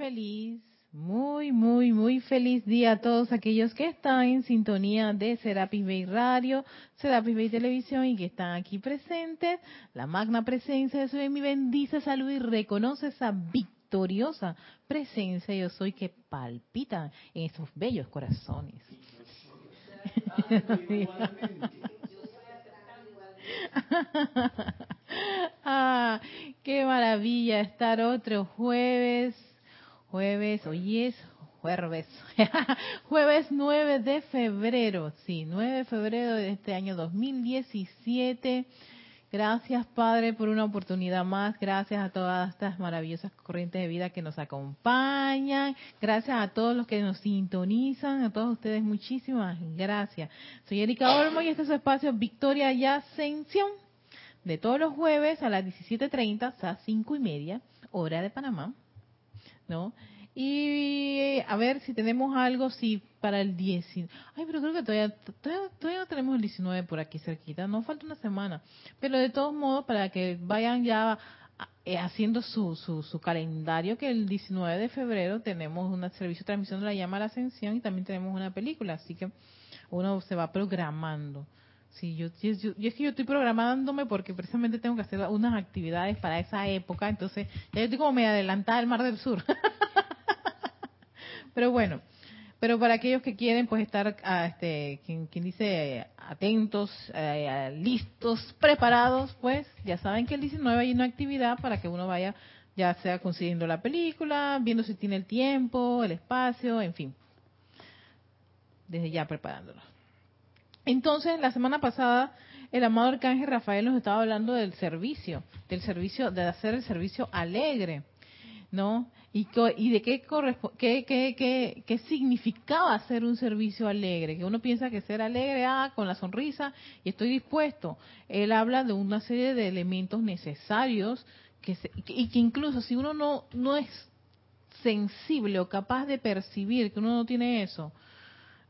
feliz, muy, muy, muy feliz día a todos aquellos que están en sintonía de Serapis Bay Radio, Serapis Bay Televisión y que están aquí presentes. La magna presencia de su mi bendice, salud y reconoce esa victoriosa presencia yo soy que palpita en esos bellos corazones. ah, qué maravilla estar otro jueves Jueves, hoy es jueves, jueves 9 de febrero, sí, 9 de febrero de este año 2017. Gracias Padre por una oportunidad más, gracias a todas estas maravillosas corrientes de vida que nos acompañan, gracias a todos los que nos sintonizan, a todos ustedes muchísimas gracias. Soy Erika Olmo y este es su espacio Victoria y Ascensión de todos los jueves a las 17.30 a 5 y media, hora de Panamá ¿no? Y a ver si tenemos algo, si para el 19. Ay, pero creo que todavía, todavía, no tenemos el 19 por aquí cerquita, no falta una semana. Pero de todos modos, para que vayan ya eh, haciendo su, su, su, calendario, que el 19 de febrero tenemos un servicio de transmisión de la llama a la ascensión y también tenemos una película, así que uno se va programando. Sí, yo, yo, es que yo estoy programándome porque precisamente tengo que hacer unas actividades para esa época, entonces ya yo estoy como medio adelantada al Mar del Sur. pero bueno, pero para aquellos que quieren pues estar, ah, este, quien, dice atentos, eh, listos, preparados, pues ya saben que el 19 hay una actividad para que uno vaya ya sea consiguiendo la película, viendo si tiene el tiempo, el espacio, en fin, desde ya preparándonos. Entonces, la semana pasada, el amado arcángel Rafael nos estaba hablando del servicio, del servicio, de hacer el servicio alegre, ¿no? Y, y de qué, qué, qué, qué, significaba hacer un servicio alegre, que uno piensa que ser alegre, ah, con la sonrisa, y estoy dispuesto. Él habla de una serie de elementos necesarios que y que incluso si uno no, no es sensible o capaz de percibir que uno no tiene eso,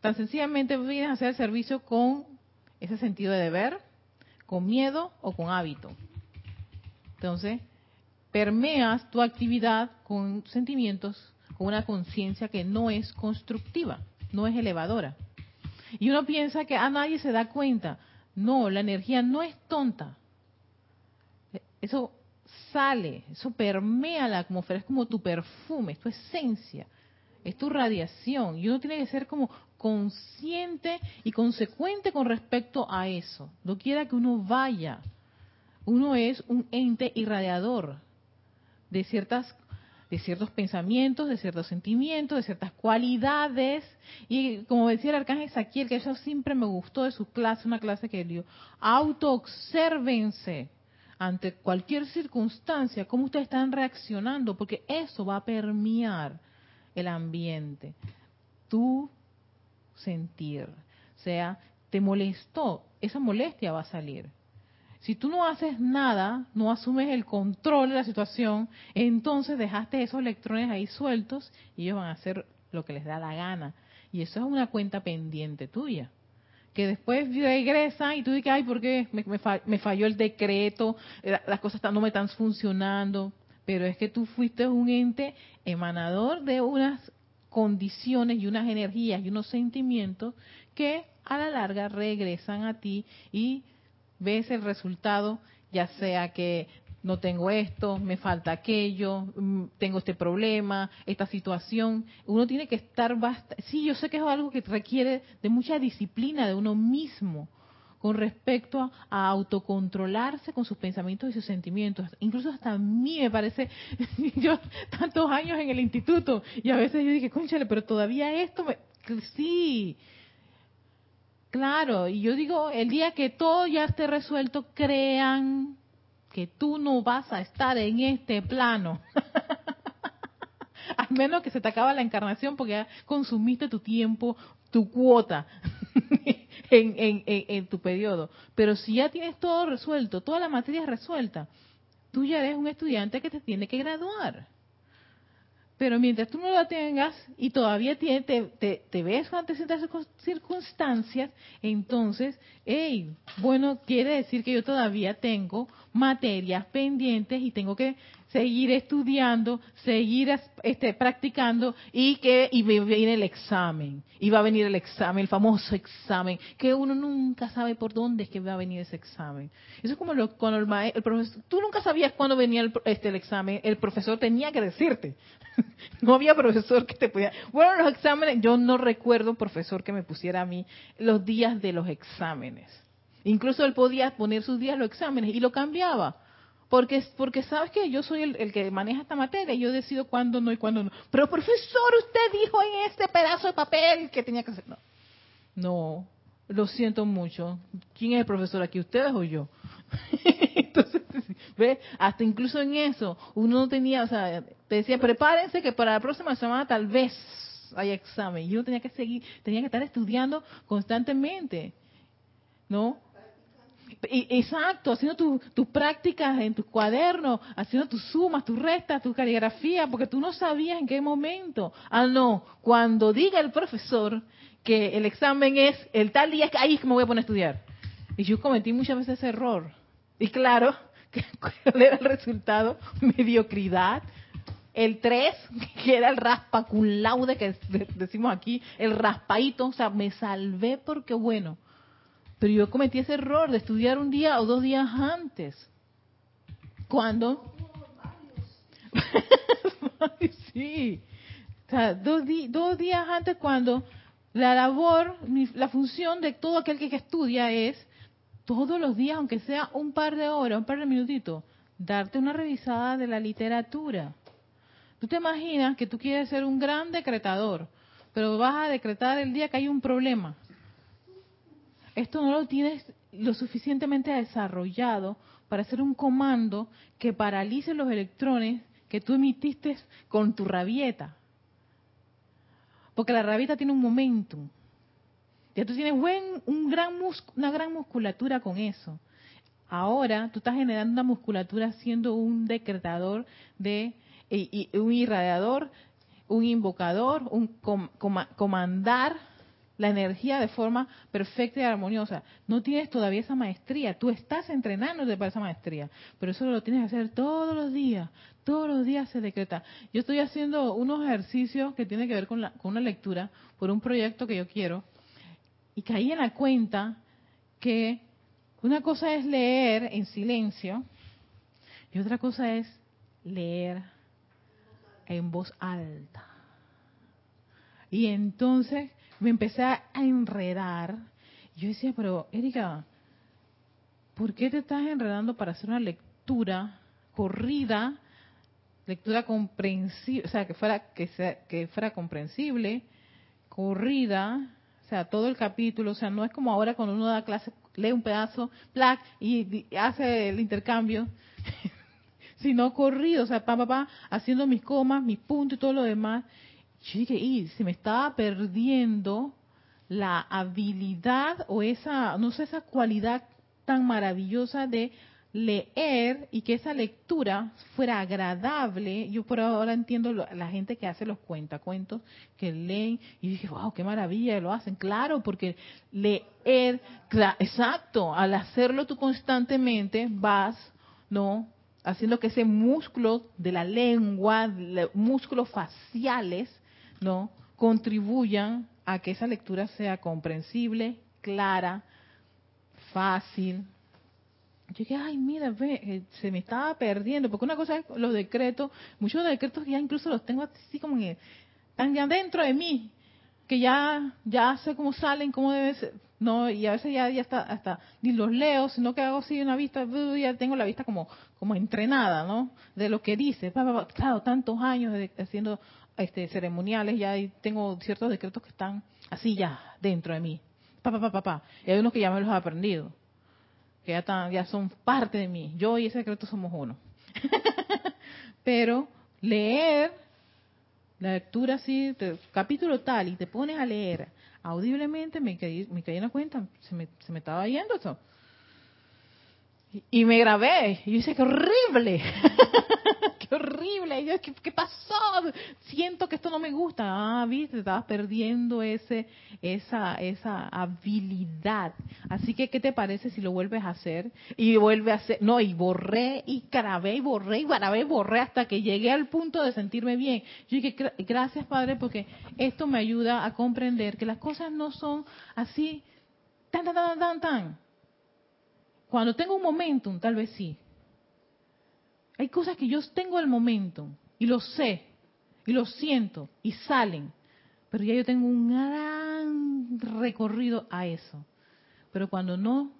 Tan sencillamente vienes a hacer servicio con ese sentido de deber, con miedo o con hábito. Entonces, permeas tu actividad con sentimientos, con una conciencia que no es constructiva, no es elevadora. Y uno piensa que a nadie se da cuenta. No, la energía no es tonta. Eso sale, eso permea la atmósfera, es como tu perfume, es tu esencia, es tu radiación. Y uno tiene que ser como consciente y consecuente con respecto a eso. No quiera que uno vaya. Uno es un ente irradiador de ciertas de ciertos pensamientos, de ciertos sentimientos, de ciertas cualidades. Y como decía el arcángel Saquiel, que eso siempre me gustó de su clase, una clase que dio, autoobsérvense ante cualquier circunstancia, cómo ustedes están reaccionando, porque eso va a permear el ambiente. Tú sentir. O sea, te molestó, esa molestia va a salir. Si tú no haces nada, no asumes el control de la situación, entonces dejaste esos electrones ahí sueltos y ellos van a hacer lo que les da la gana. Y eso es una cuenta pendiente tuya. Que después regresan y tú dices, ay, ¿por qué me, falló el decreto? Eh, las cosas no me están funcionando. Pero es que tú fuiste un ente emanador de unas condiciones y unas energías y unos sentimientos que a la larga regresan a ti y ves el resultado, ya sea que no tengo esto, me falta aquello, mm, tengo este problema, esta situación. Uno tiene que estar bastante... Sí, yo sé que es algo que requiere de mucha disciplina de uno mismo con respecto a, autocontrolarse con sus pensamientos y sus sentimientos. Incluso hasta a mí me parece, yo tantos años en el instituto y a veces yo dije, conchale, pero todavía esto me... Sí, claro, y yo digo, el día que todo ya esté resuelto, crean que tú no vas a estar en este plano. Al menos que se te acaba la encarnación porque ya consumiste tu tiempo, tu cuota. en, en, tu periodo. Pero si ya tienes todo resuelto, toda la materia resuelta, tú ya eres un estudiante que te tiene que graduar. Pero mientras tú no la tengas y todavía te, te, te, ves ante ciertas circunstancias, entonces, hey, bueno, quiere decir que yo todavía tengo materias pendientes y tengo que seguir estudiando, seguir este, practicando y que y viene el examen. Y va a venir el examen, el famoso examen, que uno nunca sabe por dónde es que va a venir ese examen. Eso es como lo, cuando el, el profesor, tú nunca sabías cuándo venía el, este, el examen, el profesor tenía que decirte. no había profesor que te pudiera. Bueno, los exámenes, yo no recuerdo profesor que me pusiera a mí los días de los exámenes. Incluso él podía poner sus días los exámenes y lo cambiaba. Porque, porque sabes que yo soy el, que maneja esta materia y yo decido cuándo no y cuándo no. Pero profesor, usted dijo en este pedazo de papel que tenía que hacer. No, no lo siento mucho. ¿Quién es el profesor aquí? ¿Ustedes o yo? Entonces, ¿ve? Hasta incluso en eso, uno no tenía, o sea, te decía, prepárense que para la próxima semana tal vez haya examen. Y uno tenía que seguir, tenía que estar estudiando constantemente. ¿No? Exacto, haciendo tus prácticas en tus cuadernos, haciendo tus sumas, tus restas, tu caligrafía, porque tú no sabías en qué momento. Ah, no, cuando diga el profesor que el examen es el tal día, ahí es que me voy a poner a estudiar. Y yo cometí muchas veces ese error. Y claro, ¿cuál era el resultado? Mediocridad. El 3, que era el raspa laude que decimos aquí, el raspadito, o sea, me salvé porque bueno pero yo cometí ese error de estudiar un día o dos días antes. ¿Cuándo? sí. O sea, dos, dos días antes cuando la labor, la función de todo aquel que estudia es todos los días, aunque sea un par de horas, un par de minutitos, darte una revisada de la literatura. Tú te imaginas que tú quieres ser un gran decretador, pero vas a decretar el día que hay un problema esto no lo tienes lo suficientemente desarrollado para hacer un comando que paralice los electrones que tú emitiste con tu rabieta. Porque la rabieta tiene un momentum. Ya tú tienes buen, un gran una gran musculatura con eso. Ahora tú estás generando una musculatura siendo un decretador de un irradiador, un invocador, un comandar la energía de forma perfecta y armoniosa. No tienes todavía esa maestría, tú estás entrenándote para esa maestría, pero eso lo tienes que hacer todos los días, todos los días se decreta. Yo estoy haciendo unos ejercicios que tienen que ver con, con una lectura por un proyecto que yo quiero y caí en la cuenta que una cosa es leer en silencio y otra cosa es leer en voz alta. Y entonces me empecé a enredar. Yo decía, pero Erika, ¿por qué te estás enredando para hacer una lectura corrida, lectura comprensible, o sea, que fuera que sea, que fuera comprensible, corrida, o sea, todo el capítulo, o sea, no es como ahora cuando uno da clase, lee un pedazo, plac, y, hace el intercambio, sino corrido, o sea, pa, pa, pa, haciendo mis comas, mis puntos y todo lo demás. Yo dije, y se me estaba perdiendo la habilidad o esa, no sé, esa cualidad tan maravillosa de leer y que esa lectura fuera agradable. Yo por ahora entiendo la gente que hace los cuentacuentos, que leen y dije, wow, qué maravilla, lo hacen. Claro, porque leer, exacto, al hacerlo tú constantemente vas, ¿no? Haciendo que ese músculo de la lengua, músculos faciales, ¿no? contribuyan a que esa lectura sea comprensible, clara, fácil. Yo dije, ay, mira, ve, eh, se me estaba perdiendo, porque una cosa es los decretos, muchos decretos ya incluso los tengo así como que están ya dentro de mí, que ya ya sé cómo salen, cómo debe ser, no, y a veces ya, ya está, hasta ni los leo, sino que hago así una vista, ya tengo la vista como como entrenada, ¿no? De lo que dice, claro, tantos años haciendo este, ceremoniales, ya tengo ciertos decretos que están así ya dentro de mí. Pa, pa, pa, pa, Y hay unos que ya me los he aprendido, que ya, están, ya son parte de mí. Yo y ese decreto somos uno. Pero leer la lectura así, capítulo tal, y te pones a leer audiblemente, me caí, me caí en la cuenta, se me, se me estaba yendo eso. Y me grabé. Y yo dije, qué horrible. qué horrible. Y yo, ¿qué, ¿qué, pasó? Siento que esto no me gusta. Ah, viste, estabas perdiendo ese, esa, esa habilidad. Así que, ¿qué te parece si lo vuelves a hacer? Y vuelve a hacer. No, y borré, y grabé, y borré, y grabé, y borré hasta que llegué al punto de sentirme bien. Yo dije, gracias, Padre, porque esto me ayuda a comprender que las cosas no son así, tan, tan, tan, tan, tan cuando tengo un momentum, tal vez sí. Hay cosas que yo tengo el momentum y lo sé y lo siento y salen, pero ya yo tengo un gran recorrido a eso. Pero cuando no,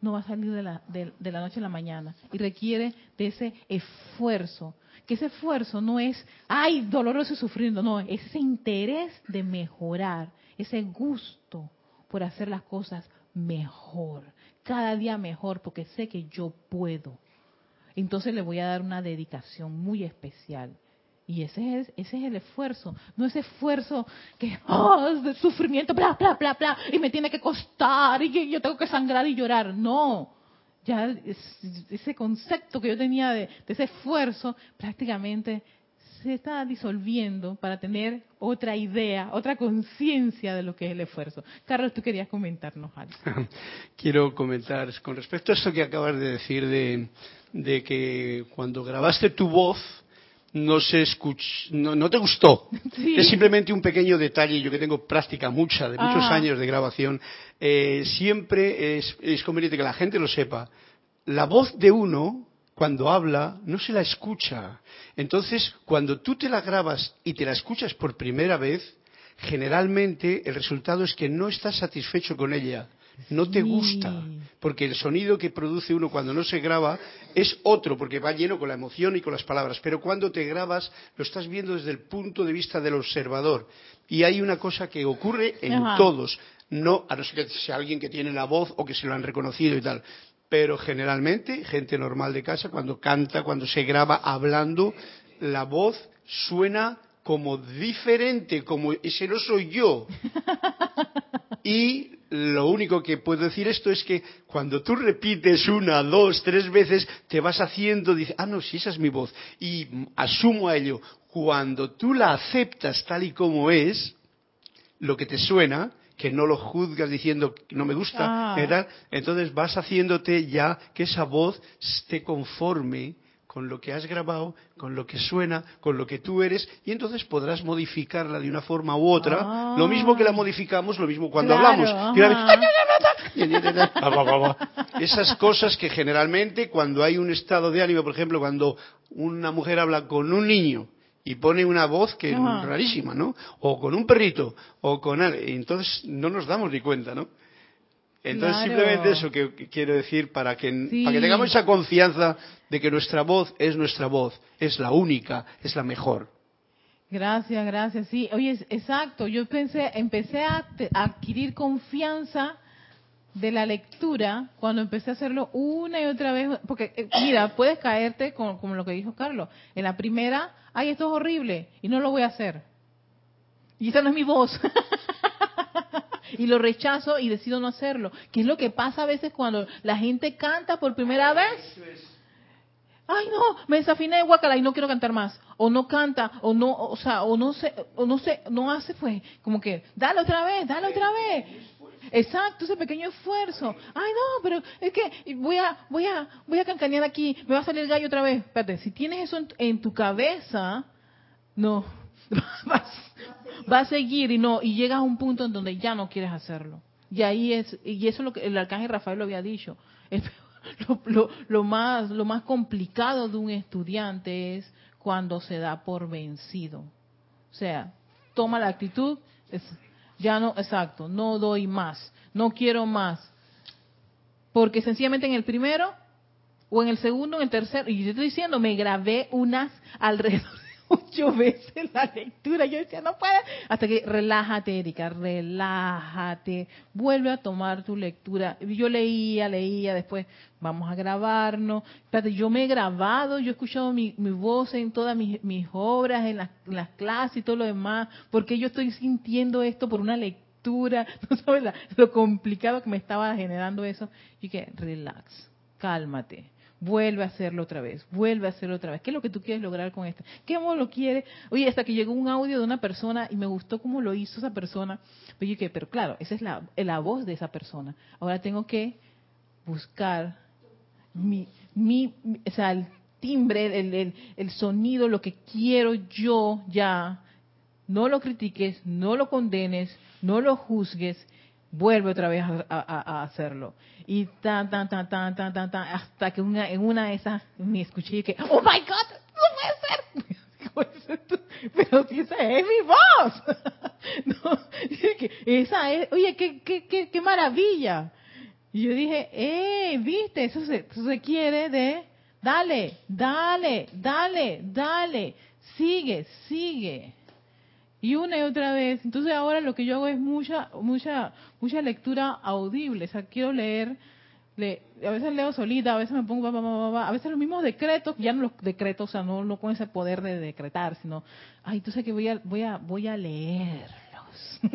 no va a salir de la, noche a la mañana y requiere de ese esfuerzo. Que ese esfuerzo no es, ay, doloroso y sufriendo, no, es ese interés de mejorar, ese gusto por hacer las cosas mejor cada día mejor porque sé que yo puedo. Entonces le voy a dar una dedicación muy especial. Y ese es, ese es el esfuerzo, no ese esfuerzo que, oh, de sufrimiento, bla, bla, bla, bla, y me tiene que costar, y yo tengo que sangrar y llorar. No, ya ese concepto que yo tenía de, de ese esfuerzo prácticamente se está disolviendo para tener otra idea, otra conciencia de lo que es el esfuerzo. Carlos, tú querías comentarnos algo. Quiero comentar con respecto a esto que acabas de decir de, que cuando grabaste tu voz no se no, te gustó. Es simplemente un pequeño detalle, yo que tengo práctica mucha, de muchos ah. años de grabación, eh, siempre es, es conveniente que la gente lo sepa. La voz de uno cuando habla no se la escucha. Entonces, cuando tú te la grabas y te la escuchas por primera vez, generalmente el resultado es que no estás satisfecho con ella, no te gusta, porque el sonido que produce uno cuando no se graba es otro, porque va lleno con la emoción y con las palabras, pero cuando te grabas lo estás viendo desde el punto de vista del observador. Y hay una cosa que ocurre en todos, no a no ser que sea alguien que tiene la voz o que se lo han reconocido y tal, pero generalmente gente normal de casa cuando canta, cuando se graba hablando, la voz suena como diferente, como ese no soy yo. Y lo único que puedo decir esto es que cuando tú repites una, dos, tres veces, te vas haciendo, dices, ah, no, sí, esa es mi voz. Y asumo a ello. Cuando tú la aceptas tal y como es, lo que te suena, que no lo juzgas diciendo que no me gusta, ah. entonces vas haciéndote ya que esa voz esté conforme con lo que has grabado, con lo que suena, con lo que tú eres, y entonces podrás modificarla de una forma u otra, lo mismo que la modificamos, lo mismo cuando hablamos. Esas cosas que generalmente cuando hay un estado de ánimo, por ejemplo, cuando una mujer habla con un niño, y pone una voz que es rarísima, ¿no? O con un perrito, o con... Entonces no nos damos ni cuenta, ¿no? Entonces simplemente eso que, quiero decir para que, para que tengamos esa confianza de que nuestra voz es nuestra voz, es la única, es la mejor. Gracias, gracias. Sí, oye, exacto. Yo pensé, empecé a adquirir confianza de la lectura cuando empecé a hacerlo una y otra vez, porque eh, mira, puedes caerte como, como, lo que dijo Carlos, en la primera, ay, esto es horrible y no lo voy a hacer. Y esa no es mi voz. y lo rechazo y decido no hacerlo. ¿Qué es lo que pasa a veces cuando la gente canta por primera vez? Ay, no, me desafiné de guacala y no quiero cantar más. O no canta, o no, o sea, o no sé, o no sé, no hace pues, como que, dale otra vez, dale otra vez. Exacto, ese pequeño esfuerzo. Ay, no, pero es que voy a, voy a, voy a cancanear aquí, me va a salir el gallo otra vez. Espérate, si tienes eso en, tu cabeza, no, va a seguir y no, y llegas a un punto en donde ya no quieres hacerlo. Y ahí es, y eso es lo que el arcángel Rafael lo había dicho. lo, lo, lo, más, lo más complicado de un estudiante es cuando se da por vencido. O sea, toma la actitud, es, ya no, exacto, no doy más, no quiero más. Porque sencillamente en el primero, o en el segundo, en el tercero, y yo estoy diciendo, me grabé unas alrededor de ocho veces la lectura. Yo decía, no puede. Hasta que relájate, Erika, relájate. Vuelve a tomar tu lectura. Yo leía, leía, después vamos a grabarnos. Espérate, yo me he grabado, yo he escuchado mi, voz en todas mis, obras, en las, las, clases y todo lo demás, porque yo estoy sintiendo esto por una lectura. No sabes lo complicado que me estaba generando eso. Y que, relax, cálmate, vuelve a hacerlo otra vez, vuelve a hacerlo otra vez. ¿Qué es lo que tú quieres lograr con esto? ¿Qué lo quiere? Oye, hasta que llegó un audio de una persona y me gustó cómo lo hizo esa persona. Oye, que, pero claro, esa es la, la voz de esa persona. Ahora tengo que buscar mi, mi, o sea, el timbre, el, el, el sonido, lo que quiero yo ya. No lo critiques, no lo condenes, no lo juzgues, vuelve otra vez a, hacerlo. Y tan, tan, tan, tan, tan, tan, tan, hasta que una, en una de esas me escuché que, oh my God, no puede ser. Pero si esa es mi voz. no, esa es, oye, qué, qué, qué, qué maravilla. Y yo dije, eh, viste, eso se, eso se quiere de, dale, dale, dale, dale, sigue, sigue y una y otra vez. Entonces ahora lo que yo hago es mucha, mucha, mucha lectura audible. O sea, quiero leer, le, a veces leo solita, a veces me pongo, a veces los mismos decretos, ya no los decretos, o sea, no, con ese poder de decretar, sino, ay, entonces que voy a, voy a, voy a leerlos.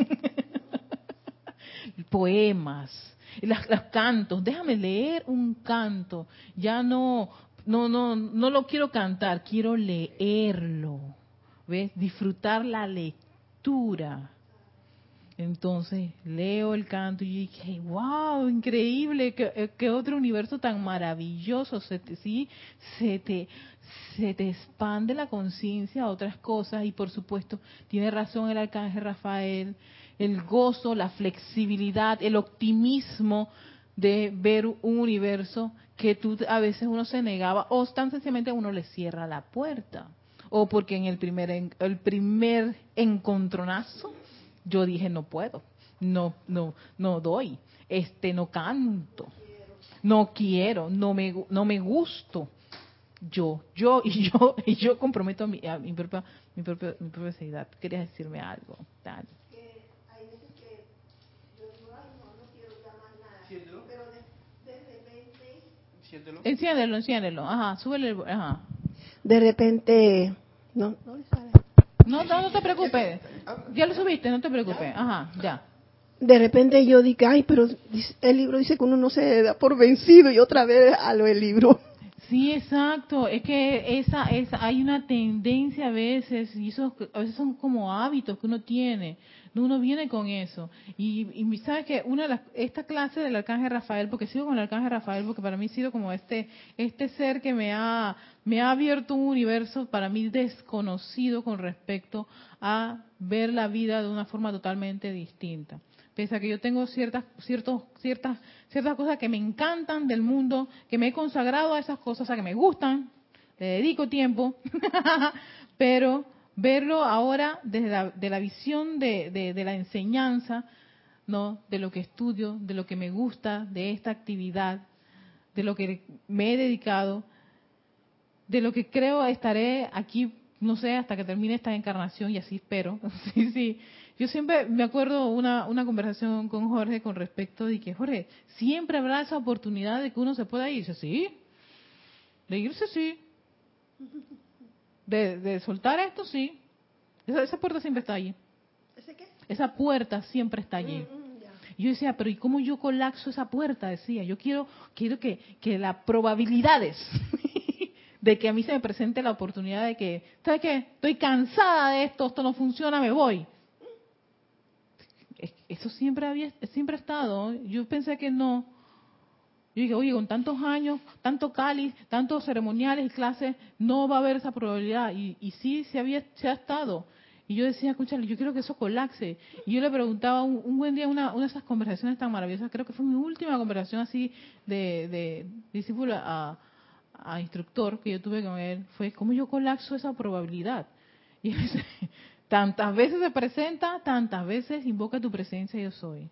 Poemas, los cantos, déjame leer un canto, ya no, no, no, no lo quiero cantar, quiero leerlo ¿ves? Disfrutar la lectura. Entonces leo el canto y dije, wow, increíble, qué, qué otro universo tan maravilloso. Se te, sí, se te, se te expande la conciencia a otras cosas y por supuesto tiene razón el arcángel Rafael, el gozo, la flexibilidad, el optimismo de ver un universo que tú a veces uno se negaba o tan sencillamente uno le cierra la puerta o porque en el primer el primer encontronazo yo dije no puedo, no no no doy, este no canto, no quiero, no me no me gusto. Yo, yo y yo y yo comprometo mi, mi propia mi propia mi propia seriedad. Querías decirme algo, Dani. Enciéndelo, enciéndelo. Ajá, súbele. Ajá de repente, no, no le sale. No, no, te preocupes. Ya lo subiste, no te preocupes. Ajá, ya. De repente yo dije, ay, pero el libro dice que uno no se da por vencido y otra vez a lo del libro. Sí, exacto. Es que esa, esa, hay una tendencia a veces, y eso a veces son como hábitos que uno tiene uno viene con eso. Y, y sabes que una esta clase del arcángel Rafael, porque sigo con el arcángel Rafael, porque para mí ha sido como este, este ser que me ha, me ha abierto un universo para mí desconocido con respecto a ver la vida de una forma totalmente distinta. Pese a que yo tengo ciertas, ciertos, ciertas, ciertas cosas que me encantan del mundo, que me he consagrado a esas cosas, sea, que me gustan, le dedico tiempo, pero verlo ahora desde la, de la visión de, de, la enseñanza, ¿no? de lo que estudio, de lo que me gusta, de esta actividad, de lo que me he dedicado, de lo que creo estaré aquí, no sé, hasta que termine esta encarnación y así espero. sí, sí. Yo siempre me acuerdo una, una conversación con Jorge con respecto de que, Jorge, siempre habrá esa oportunidad de que uno se pueda irse, sí. De irse, sí de, soltar esto, sí. Esa, puerta siempre está allí. ¿Ese qué? Esa puerta siempre está allí. Mm, mm, y yo decía, pero ¿y cómo yo colapso esa puerta? Decía, yo quiero, quiero que, que las probabilidades de que a mí se me presente la oportunidad de que, ¿sabes qué? Estoy cansada de esto, esto no funciona, me voy. Eso siempre había, siempre ha estado. Yo pensé que no. Yo dije, oye, con tantos años, tanto cáliz, tantos ceremoniales y clases, no va a haber esa probabilidad. Y, y sí, se, había, se ha estado. Y yo decía, escúchale, yo quiero que eso colapse. Y yo le preguntaba un, buen día, una, una, de esas conversaciones tan maravillosas, creo que fue mi última conversación así de, de discípulo a, instructor que yo tuve con él, fue cómo yo colapso esa probabilidad. Y dice, tantas veces se presenta, tantas veces invoca tu presencia yo soy.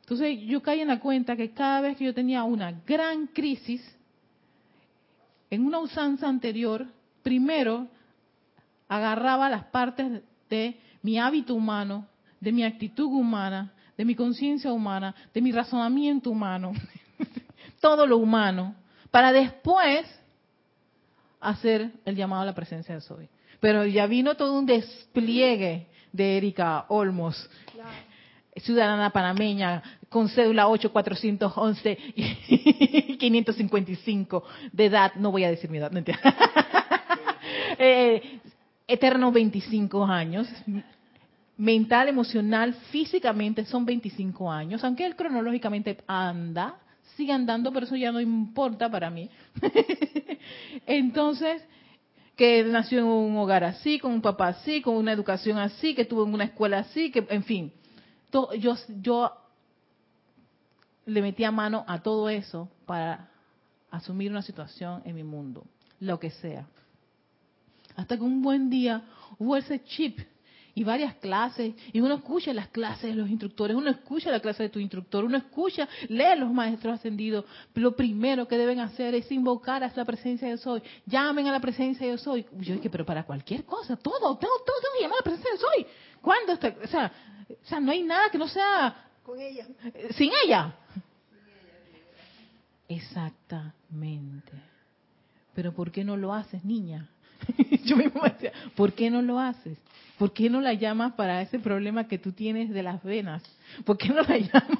Entonces yo caí en la cuenta que cada vez que yo tenía una gran crisis, en una usanza anterior, primero agarraba las partes de mi hábito humano, de mi actitud humana, de mi conciencia humana, de mi razonamiento humano, todo lo humano, para después hacer el llamado a la presencia de Soy. Pero ya vino todo un despliegue de Erika Olmos ciudadana panameña con cédula 8411 555 de edad, no voy a decir mi edad, no eh, eternos 25 años, mental, emocional, físicamente son 25 años, aunque él cronológicamente anda, sigue andando, pero eso ya no importa para mí. Entonces, que nació en un hogar así, con un papá así, con una educación así, que estuvo en una escuela así, que, en fin, yo, yo le metía mano a todo eso para asumir una situación en mi mundo, lo que sea. Hasta que un buen día hubo ese chip y varias clases, y uno escucha las clases de los instructores, uno escucha la clase de tu instructor, uno escucha, lee los maestros ascendidos. Lo primero que deben hacer es invocar a la presencia de Soy. Llamen a la presencia de Soy. Yo dije, pero para cualquier cosa, todo, todo, todo, todo llamar a la presencia de Soy. ¿Cuándo? Está? O, sea, o sea, no hay nada que no sea... Con ella. Sin ella. Exactamente. Pero ¿por qué no lo haces, niña? Yo mismo decía, ¿por qué no lo haces? ¿Por qué no la llamas para ese problema que tú tienes de las venas? ¿Por qué no la llamas?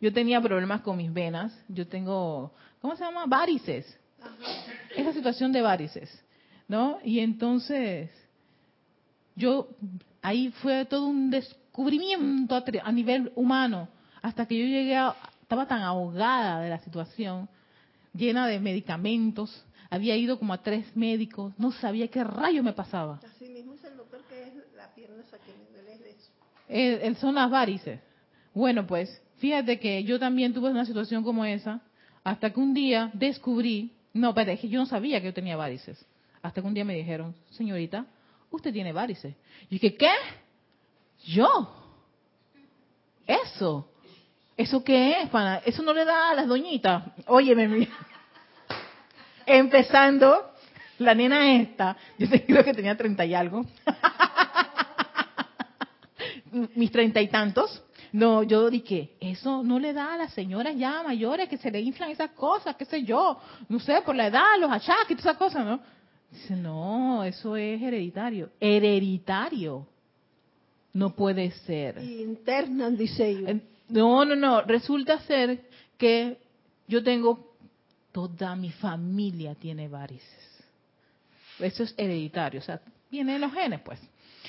Yo tenía problemas con mis venas. Yo tengo, ¿cómo se llama? Varices. Esa situación de varices, ¿no? Y entonces, yo, ahí fue todo un descubrimiento a nivel humano, hasta que yo llegué a, estaba tan ahogada de la situación, llena de medicamentos, había ido como a tres médicos, no sabía qué rayo me pasaba. Así mismo es el doctor que es la pierna de eso. El, son las varices. Bueno, pues, fíjate que yo también tuve una situación como esa, hasta que un día descubrí, no, pero es que yo no sabía que yo tenía varices. Hasta que un día me dijeron, señorita, usted tiene varices. Y dije, ¿qué? ¿Yo? ¿Eso? ¿Eso qué es, pana? Eso no le da a las doñitas. Óyeme, mira empezando, la nena esta, yo creo que tenía treinta y algo, mis treinta y tantos, no, yo dije, eso no le da a las señoras ya mayores que se le inflan esas cosas, qué sé yo, no sé, por la edad, los achaques, todas esas cosas, ¿no? Dice, no, eso es hereditario. Hereditario. No puede ser. Interna, dice No, no, no. Resulta ser que yo tengo toda mi familia tiene varices. Eso es hereditario, o sea, viene de los genes, pues.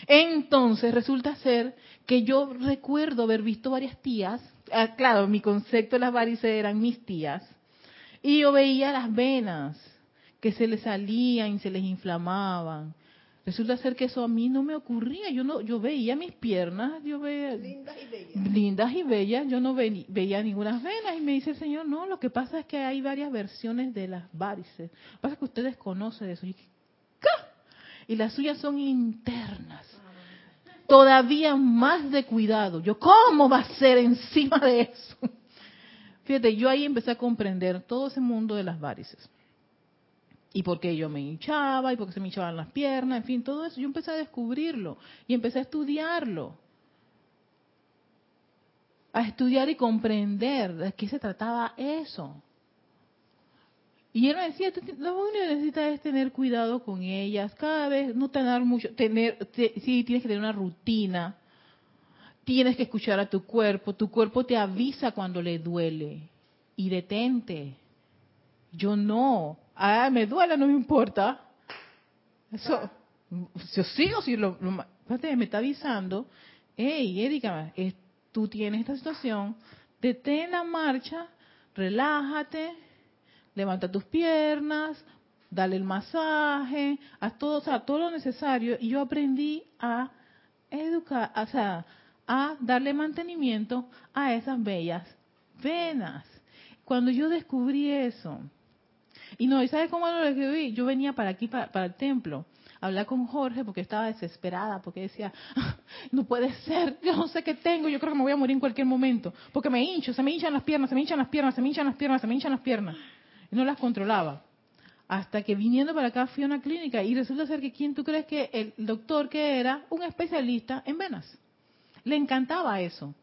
Entonces resulta ser que yo recuerdo haber visto varias tías, ah, claro, mi concepto de las varices eran mis tías, y yo veía las venas que se les salían y se les inflamaban. Resulta ser que eso a mí no me ocurría. Yo no, yo veía mis piernas, yo veía lindas y bellas. Lindas y bellas. Yo no veía ninguna venas y me dice el Señor, no, lo que pasa es que hay varias versiones de las varices. Lo que pasa es que ustedes conocen eso. Y, y las suyas son internas. Todavía más de cuidado. Yo, ¿cómo va a ser encima de eso? Fíjate, yo ahí empecé a comprender todo ese mundo de las varices y porque yo me hinchaba y porque se me hinchaban las piernas, en fin, todo eso. Yo empecé a descubrirlo y empecé a estudiarlo. A estudiar y comprender de qué se trataba eso. Y él me decía, lo único que necesitas es tener cuidado con ellas, cada vez no tener mucho, tener, sí, tienes que tener una rutina, tienes que escuchar a tu cuerpo, tu cuerpo te avisa cuando le duele y detente. Yo no, ah, me duele, no me importa. Eso, yo sigo, si lo, lo, me está avisando, hey, Erika, tú tienes esta situación, detén la marcha, relájate, levanta tus piernas, dale el masaje, haz todo, o sea, todo lo necesario. Y yo aprendí a educar, o sea, a darle mantenimiento a esas bellas venas. Cuando yo descubrí eso, y no, ¿y sabes cómo lo vi? Yo venía para aquí, para, el templo, a hablar con Jorge porque estaba desesperada, porque decía, no puede ser, yo no sé qué tengo, yo creo que me voy a morir en cualquier momento, porque me hincho, se me hinchan las piernas, se me hinchan las piernas, se me hinchan las piernas, se me hinchan las piernas. Y no las controlaba. Hasta que viniendo para acá fui a una clínica y resulta ser que quién tú crees que el doctor que era un especialista en venas. Le encantaba eso.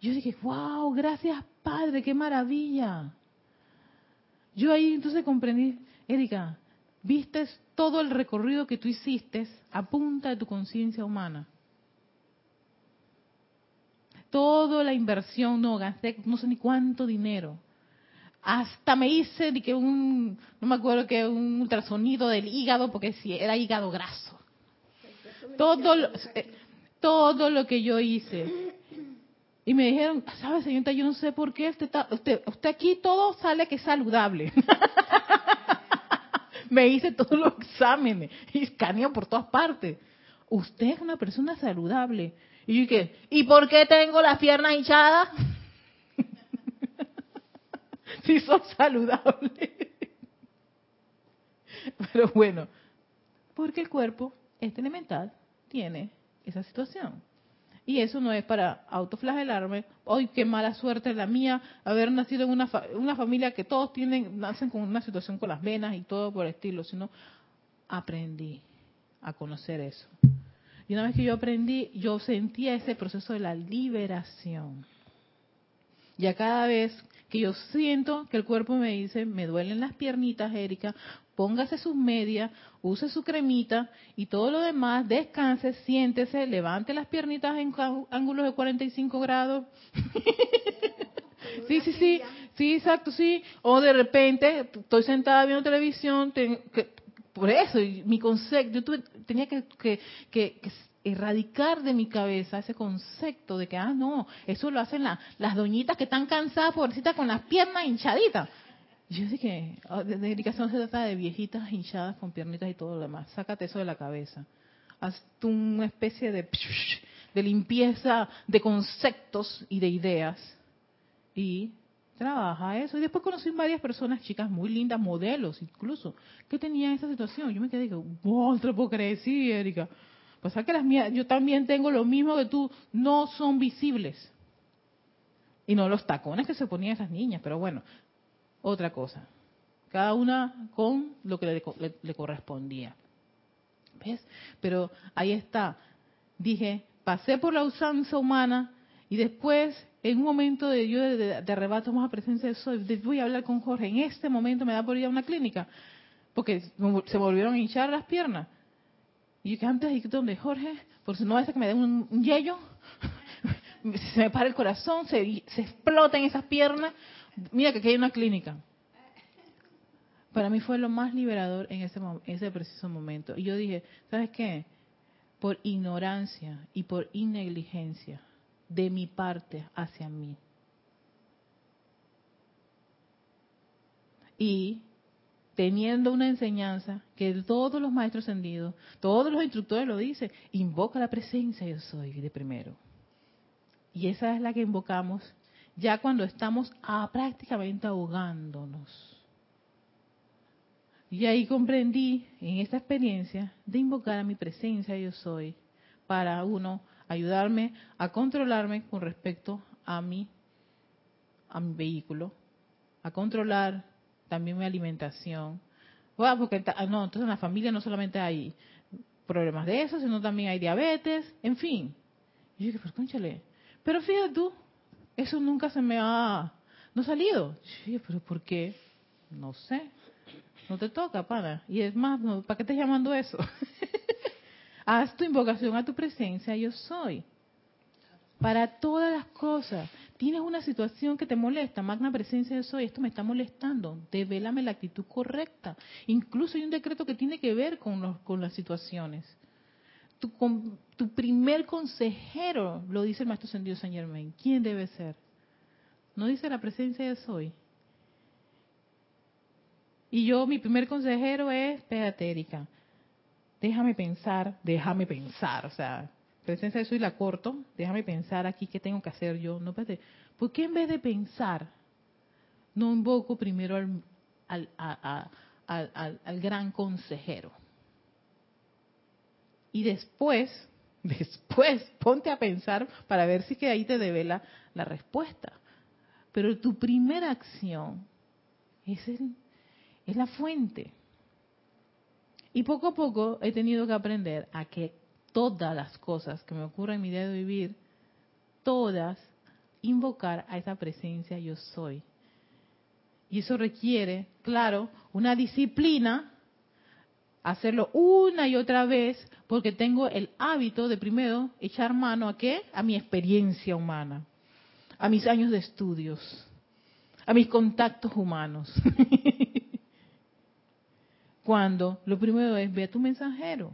Yo dije, wow, gracias Padre, qué maravilla. Yo ahí entonces comprendí, Erika, vistes todo el recorrido que tú hiciste a punta de tu conciencia humana. toda la inversión, no, gasté no sé ni cuánto dinero. Hasta me hice que un, no me acuerdo que un ultrasonido del hígado, porque si era hígado graso. Todo eh, todo lo que yo hice. Y me dijeron, ¿sabes, señorita? Yo no sé por qué usted, usted, usted aquí todo sale que es saludable. me hice todos los exámenes y escaneo por todas partes. Usted es una persona saludable. Y yo dije, ¿y por qué tengo las piernas hinchadas? si son saludables. Pero bueno, porque el cuerpo, este elemental, tiene esa situación. Y eso no es para autoflagelarme. Hoy qué mala suerte la mía haber nacido en una, una familia que todos tienen, nacen con una situación con las venas y todo por el estilo, sino aprendí a conocer eso. Y una vez que yo aprendí, yo sentía ese proceso de la liberación. Y a cada vez que yo siento que el cuerpo me dice, me duelen las piernitas, Erika, póngase sus medias, use su cremita y todo lo demás, descanse, siéntese, levante las piernitas en ángulos de 45 grados. sí, sí, sí, sí, exacto, sí. O de repente estoy sentada viendo televisión, por eso, mi concepto, yo tenía que, que, que, erradicar de mi cabeza ese concepto de que, ah, no, eso lo hacen las doñitas que están cansadas, pobrecita con las piernas hinchaditas. Yo dije, oh, de dedicación se trata de viejitas hinchadas con piernitas y todo lo demás. Sácate eso de la cabeza. Haz una especie de, de limpieza de conceptos y de ideas. Y trabaja eso. Y después conocí varias personas, chicas muy lindas, modelos incluso, que tenían esa situación. Yo me quedé, wow, te puedo creer, sí, Erika. Pues que las mías, yo también tengo lo mismo que tú, no son visibles. Y no los tacones que se ponían esas niñas, pero bueno, otra cosa. Cada una con lo que le, correspondía. ¿Ves? Pero ahí está. Dije, pasé por la usanza humana y después, en un momento de yo de, arrebato más a presencia de soy, voy a hablar con Jorge. En este momento me da por ir a una clínica porque se volvieron a hinchar las piernas. Y yo antes dije, ¿dónde, Jorge? Por si no hace que me dé un, un yello, se me para el corazón, se, se explota en esas piernas mira que aquí hay una clínica. Para mí fue lo más liberador en ese, ese preciso momento. Y yo dije, ¿sabes qué? Por ignorancia y por innegligencia de mi parte hacia mí. Y teniendo una enseñanza que todos los maestros ascendidos, todos los instructores lo dicen, invoca la presencia yo soy de primero. Y esa es la que invocamos ya cuando estamos ah, prácticamente ahogándonos. Y ahí comprendí en esta experiencia de invocar a mi presencia yo soy para uno ayudarme a controlarme con respecto a mi a mi vehículo, a controlar también mi alimentación. Bueno, porque no, entonces en la familia no solamente hay problemas de eso, sino también hay diabetes, en fin. Y yo dije, pues conchale, pero fíjate tú, eso nunca se me ha no salido. Sí, pero ¿por qué? No sé. No te toca, pana. Y es más, ¿para qué estás llamando eso? Haz tu invocación a tu presencia, yo soy. Para todas las cosas. Tienes una situación que te molesta, magna presencia yo soy, esto me está molestando, devélame la actitud correcta. Incluso hay un decreto que tiene que ver con, los, con las situaciones. Tu, tu primer consejero, lo dice el maestro Sendido San Germain, ¿quién debe ser? ¿No dice la presencia de soy? Y yo, mi primer consejero es, Erika, déjame pensar, déjame pensar, o sea, presencia de soy la corto, déjame pensar aquí qué tengo que hacer yo. No, ¿por qué en vez de pensar, no invoco primero al, al, al gran consejero? Y después, después, ponte a pensar para ver si que ahí te devela la respuesta. Pero tu primera acción es, es la fuente. Y poco a poco he tenido que aprender a que todas las cosas que me ocurren en mi día de vivir, todas, invocar a esa presencia yo soy. Y eso requiere, claro, una disciplina hacerlo una y otra vez porque tengo el hábito de primero echar mano a qué? A mi experiencia humana, a mis años de estudios, a mis contactos humanos. Cuando lo primero es ve a tu mensajero,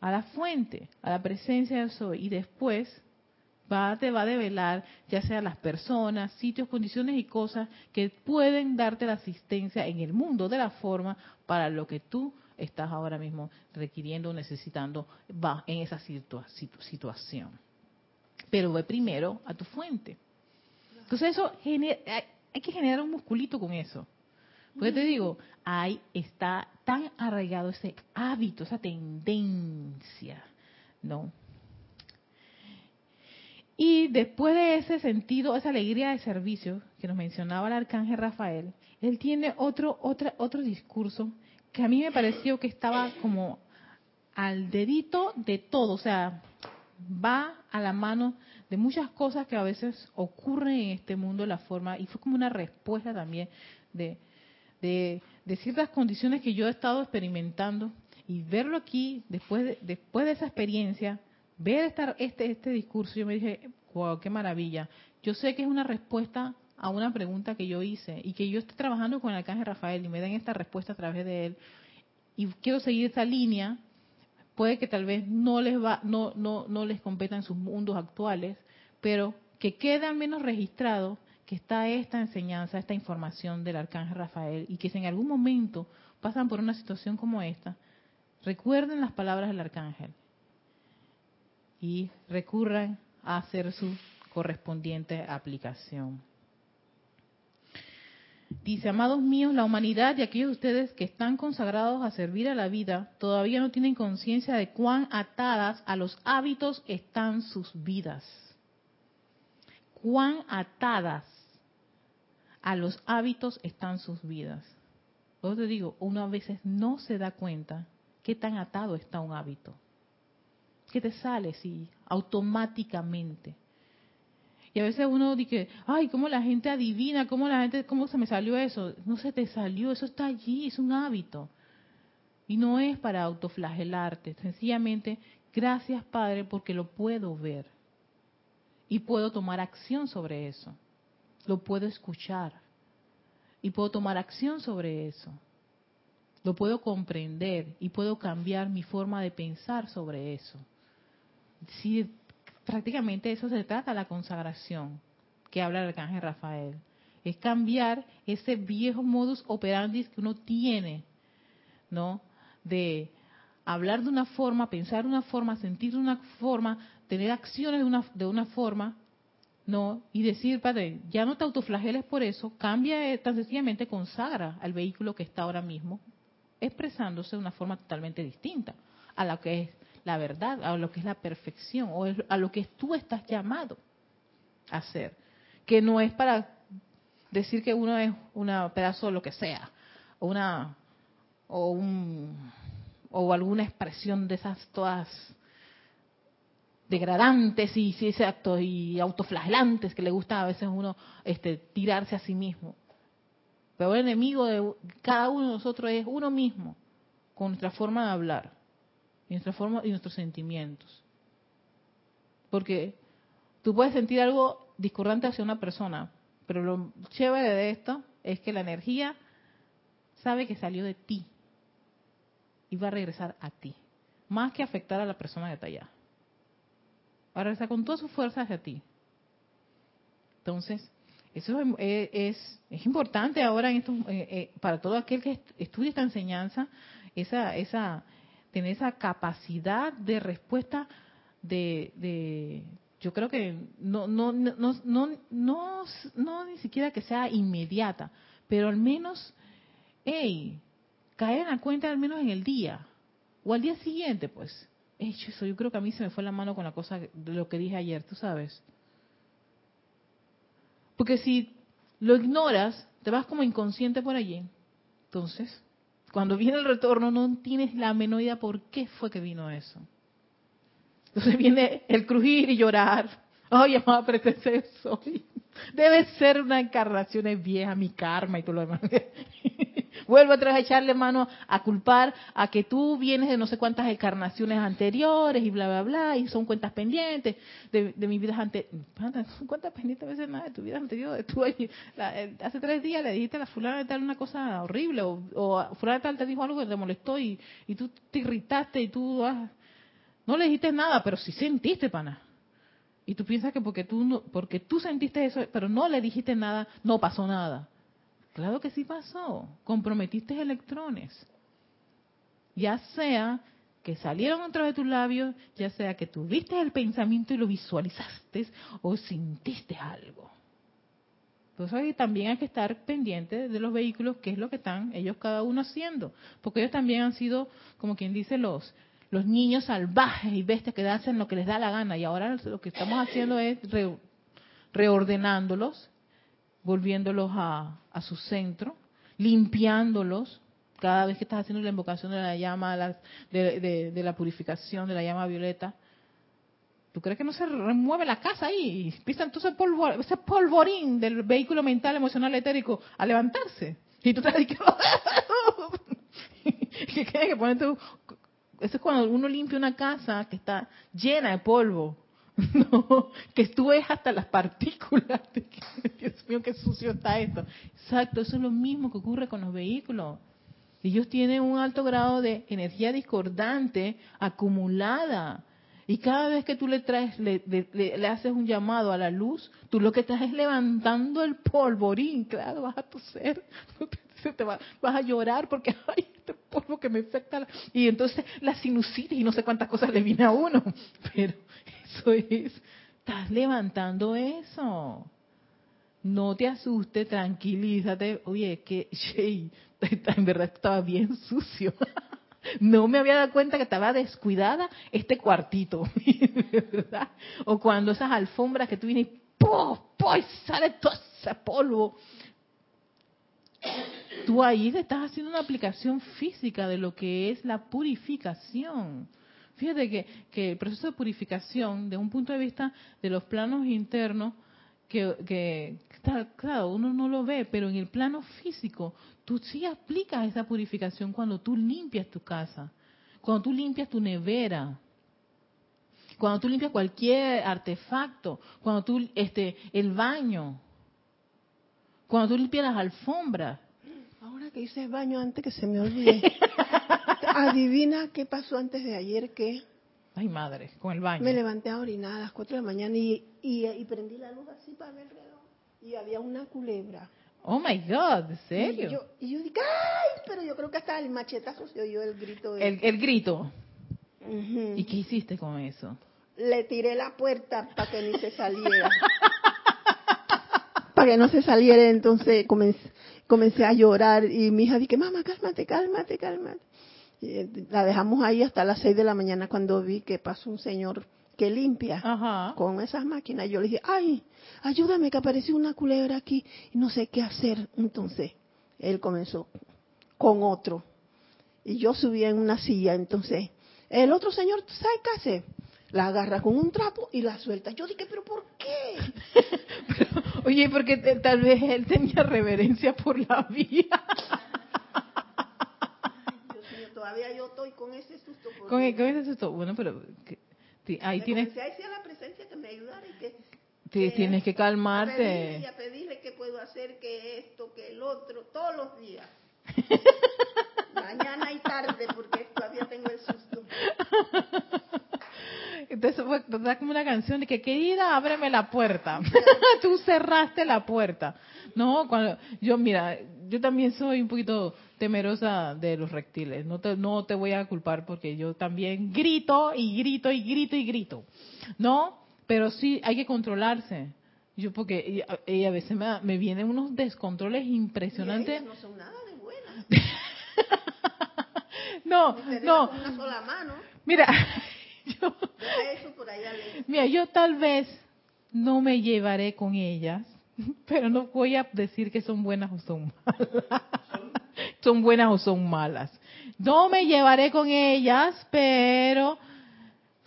a la fuente, a la presencia del soy y después va, te va a develar ya sea las personas, sitios, condiciones y cosas que pueden darte la asistencia en el mundo de la forma para lo que tú estás ahora mismo requiriendo o necesitando va en esa situación. Pero ve primero a tu fuente. Entonces eso hay que generar un musculito con eso. Porque te digo, ahí está tan arraigado ese hábito, esa tendencia, ¿no? Y después de ese sentido, esa alegría de servicio que nos mencionaba el arcángel Rafael, él tiene otro, otro, otro discurso que a mí me pareció que estaba como al dedito de todo, o sea, va a la mano de muchas cosas que a veces ocurren en este mundo, la forma, y fue como una respuesta también de, de, ciertas condiciones que yo he estado experimentando. Y verlo aquí, después de, después de esa experiencia, ver esta, este, este discurso, yo me dije, wow, qué maravilla. Yo sé que es una respuesta a una pregunta que yo hice y que yo estoy trabajando con el arcángel Rafael y me den esta respuesta a través de él. Y quiero seguir esa línea, puede que tal vez no les va, no, no, no les competa en sus mundos actuales, pero que quede al menos registrado que está esta enseñanza, esta información del arcángel Rafael y que si en algún momento pasan por una situación como esta, recuerden las palabras del arcángel y recurran a hacer su correspondiente aplicación. Dice, amados míos, la humanidad y aquellos de ustedes que están consagrados a servir a la vida todavía no tienen conciencia de cuán atadas a los hábitos están sus vidas. Cuán atadas a los hábitos están sus vidas. Yo te digo, uno a veces no se da cuenta qué tan atado está un hábito. Que te sale, sí, automáticamente. Y a veces uno dice, ay, ¿cómo la gente adivina? ¿Cómo la gente, cómo se me salió eso? No se te salió, eso está allí, es un hábito. Y no es para autoflagelarte, sencillamente, gracias Padre porque lo puedo ver. Y puedo tomar acción sobre eso lo puedo escuchar y puedo tomar acción sobre eso. Lo puedo comprender y puedo cambiar mi forma de pensar sobre eso. Si prácticamente eso se trata la consagración que habla el arcángel Rafael. Es cambiar ese viejo modus operandi que uno tiene, ¿no? De hablar de una forma, pensar de una forma, sentir de una forma, tener acciones de una, de una forma no, y decir, Padre, ya no te autoflageles por eso, cambia, eh, tan sencillamente consagra al vehículo que está ahora mismo, expresándose de una forma totalmente distinta a lo que es la verdad, a lo que es la perfección, o a lo que tú estás llamado a hacer. Que no es para decir que uno es un pedazo de lo que sea, o una, o un, o alguna expresión de esas todas degradantes y, sí, exacto, y autoflagelantes que le gusta a veces uno este, tirarse a sí mismo. Pero el enemigo de cada uno de nosotros es uno mismo, con nuestra forma de hablar, y nuestra forma y nuestros sentimientos. Porque tú puedes sentir algo discordante hacia una persona, pero lo chévere de esto es que la energía sabe que salió de ti y va a regresar a ti, más que afectar a la persona que está allá. Ahora está con toda su fuerza hacia ti. Entonces, eso es, es, importante ahora en estos, eh, eh, para todo aquel que estudia esta enseñanza, esa, esa, tener esa capacidad de respuesta de, de yo creo que no, no, no, no, no, ni siquiera que sea inmediata, pero al menos, hey, caer en la cuenta al menos en el día o al día siguiente, pues hecho eso. Yo creo que a mí se me fue la mano con la cosa de lo que dije ayer, tú sabes. Porque si lo ignoras, te vas como inconsciente por allí. Entonces, cuando viene el retorno, no tienes la menor idea por qué fue que vino eso. Entonces viene el crujir y llorar. Ay, amada presencia soy. Debe ser una encarnación vieja, mi karma y todo lo demás. Vuelve otra vez a echarle mano a culpar a que tú vienes de no sé cuántas encarnaciones anteriores y bla, bla, bla, y son cuentas pendientes de, de mis vidas anteriores. ¿Cuántas pendientes a veces más de tu vida anterior? Tú, eh, hace tres días le dijiste a la fulana de tal una cosa horrible, o, o fulana de tal te dijo algo que te molestó y, y tú te irritaste y tú ah, no le dijiste nada, pero sí sentiste, pana. Y tú piensas que porque tú, no, porque tú sentiste eso, pero no le dijiste nada, no pasó nada. Claro que sí pasó. Comprometiste electrones. Ya sea que salieron a través de tus labios, ya sea que tuviste el pensamiento y lo visualizaste o sintiste algo. Entonces también hay que estar pendiente de los vehículos, qué es lo que están ellos cada uno haciendo, porque ellos también han sido, como quien dice, los los niños salvajes y bestias que hacen lo que les da la gana y ahora lo que estamos haciendo es reordenándolos, volviéndolos a, su centro, limpiándolos. Cada vez que estás haciendo la invocación de la llama, de, la purificación de la llama violeta, ¿Tú crees que no se remueve la casa ahí? Y empieza entonces ese polvorín del vehículo mental, emocional, etérico a levantarse. Y tú te dices que, que, que eso es cuando uno limpia una casa que está llena de polvo. No, que tú ves hasta las partículas. Dios mío, qué sucio está esto. Exacto, eso es lo mismo que ocurre con los vehículos. Ellos tienen un alto grado de energía discordante acumulada. Y cada vez que tú le traes, le, le, haces un llamado a la luz, tú lo que estás es levantando el polvorín, claro, vas a toser, te vas a llorar porque, ay, este polvo que me afecta. Y entonces la sinusitis y no sé cuántas cosas le viene a uno. Pero eso es, estás levantando eso. No te asustes, tranquilízate. Oye, que, en verdad estaba bien sucio. No me había dado cuenta que estaba descuidada este cuartito, ¿verdad? O cuando esas alfombras que tú vienes y ¡pum! ¡pum! sale todo ese polvo tú ahí estás haciendo una aplicación física de lo que es la purificación. Fíjate que, que el proceso de purificación, de un punto de vista de los planos internos, que, que claro, uno no lo ve, pero en el plano físico, tú sí aplicas esa purificación cuando tú limpias tu casa, cuando tú limpias tu nevera, cuando tú limpias cualquier artefacto, cuando tú, este, el baño, cuando tú limpias las alfombras, que hice baño antes que se me olvide. Adivina qué pasó antes de ayer que... Ay, madre, con el baño. Me levanté a orinar a las 4 de la mañana y, y, prendí la luz así para ver alrededor. Y había una culebra. Oh my God, ¿en serio? Y yo, y yo dije, ¡ay! Pero yo creo que hasta el machetazo se oyó el grito. De... El, grito. ¿Y qué hiciste con eso? Le tiré la puerta para que ni se saliera. para que no se saliera, entonces comencé, comencé a llorar y mi hija dije, mamá, cálmate, cálmate, cálmate. Eh, la dejamos ahí hasta las seis de la mañana cuando vi que pasó un señor que limpia con esas máquinas. Yo le dije, ay, ayúdame que apareció una culebra aquí y no sé qué hacer. Entonces, él comenzó con otro. Y yo subí en una silla, entonces, el otro señor, ¿sabe qué hace? La agarra con un trapo y la suelta. Yo dije, pero ¿por qué? Oye, porque tal vez él tenía reverencia por la vida. Todavía yo estoy con ese susto. Con, con, ese susto. Bueno, pero ahí me tienes. A la presencia que me ayudara y que. que tienes que calmarte. A pedirle, a pedirle qué puedo hacer, que esto, que el otro, todos los días. Mañana y tarde, porque todavía tengo el susto. Entonces fue como una canción de que, querida, ábreme la puerta. Tú cerraste la puerta. No, cuando yo, mira, yo también soy un poquito temerosa de los reptiles. No te, no te voy a culpar porque yo también grito y grito y grito y grito. ¿No? Pero sí hay que controlarse. Yo porque a veces me, me, vienen unos descontroles impresionantes. no son nada de buenas. no, no. Una sola mano. Mira, Mira, yo tal vez no me llevaré con ellas, pero no voy a decir que son buenas o son malas. son buenas o son malas. No me llevaré con ellas, pero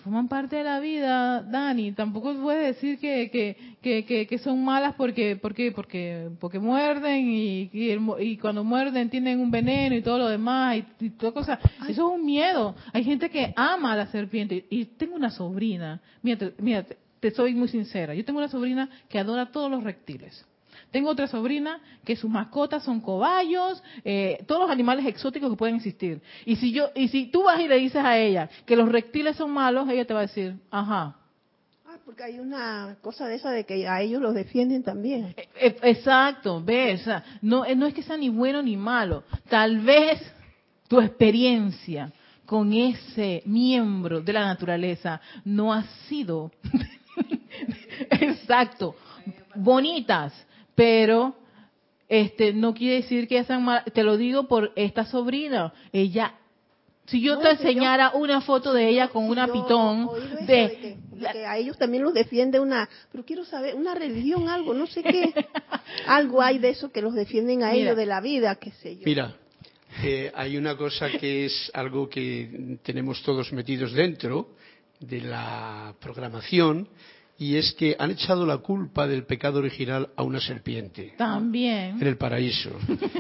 forman parte de la vida, Dani. Tampoco puedes decir que, que, que, son malas porque porque porque porque muerden y, y, cuando muerden tienen un veneno y todo lo demás y, todo cosa. Eso es un miedo. Hay gente que ama a la serpiente y tengo una sobrina. Mira, mira, te soy muy sincera. Yo tengo una sobrina que adora todos los reptiles. Tengo otra sobrina que sus mascotas son cobayos, eh, todos los animales exóticos que pueden existir. Y si yo, y si tú vas y le dices a ella que los reptiles son malos, ella te va a decir, ajá. Ah, porque hay una cosa de esa de que a ellos los defienden también. E, e, exacto, ves, no, no es que sea ni bueno ni malo. Tal vez tu experiencia con ese miembro de la naturaleza no ha sido exacto bonitas pero este no quiere decir que sean mal, te lo digo por esta sobrina, ella si yo te enseñara una foto de ella con una pitón de, que, a ellos también los defiende una, pero quiero saber, una religión, algo, no sé qué, algo hay de eso que los defienden a ellos de la vida, qué sé yo. Mira, eh, hay una cosa que es algo que tenemos todos metidos dentro de la programación y es que han echado la culpa del pecado original a una serpiente. También. En el paraíso.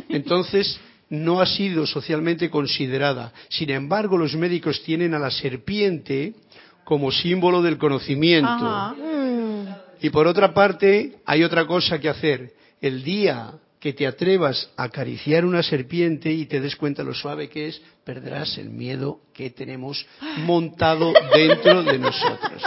Entonces, no ha sido socialmente considerada. Sin embargo, los médicos tienen a la serpiente como símbolo del conocimiento. Y por otra parte, hay otra cosa que hacer. El día que te atrevas a acariciar una serpiente y te des cuenta lo suave que es, perderás el miedo que tenemos montado dentro de nosotros.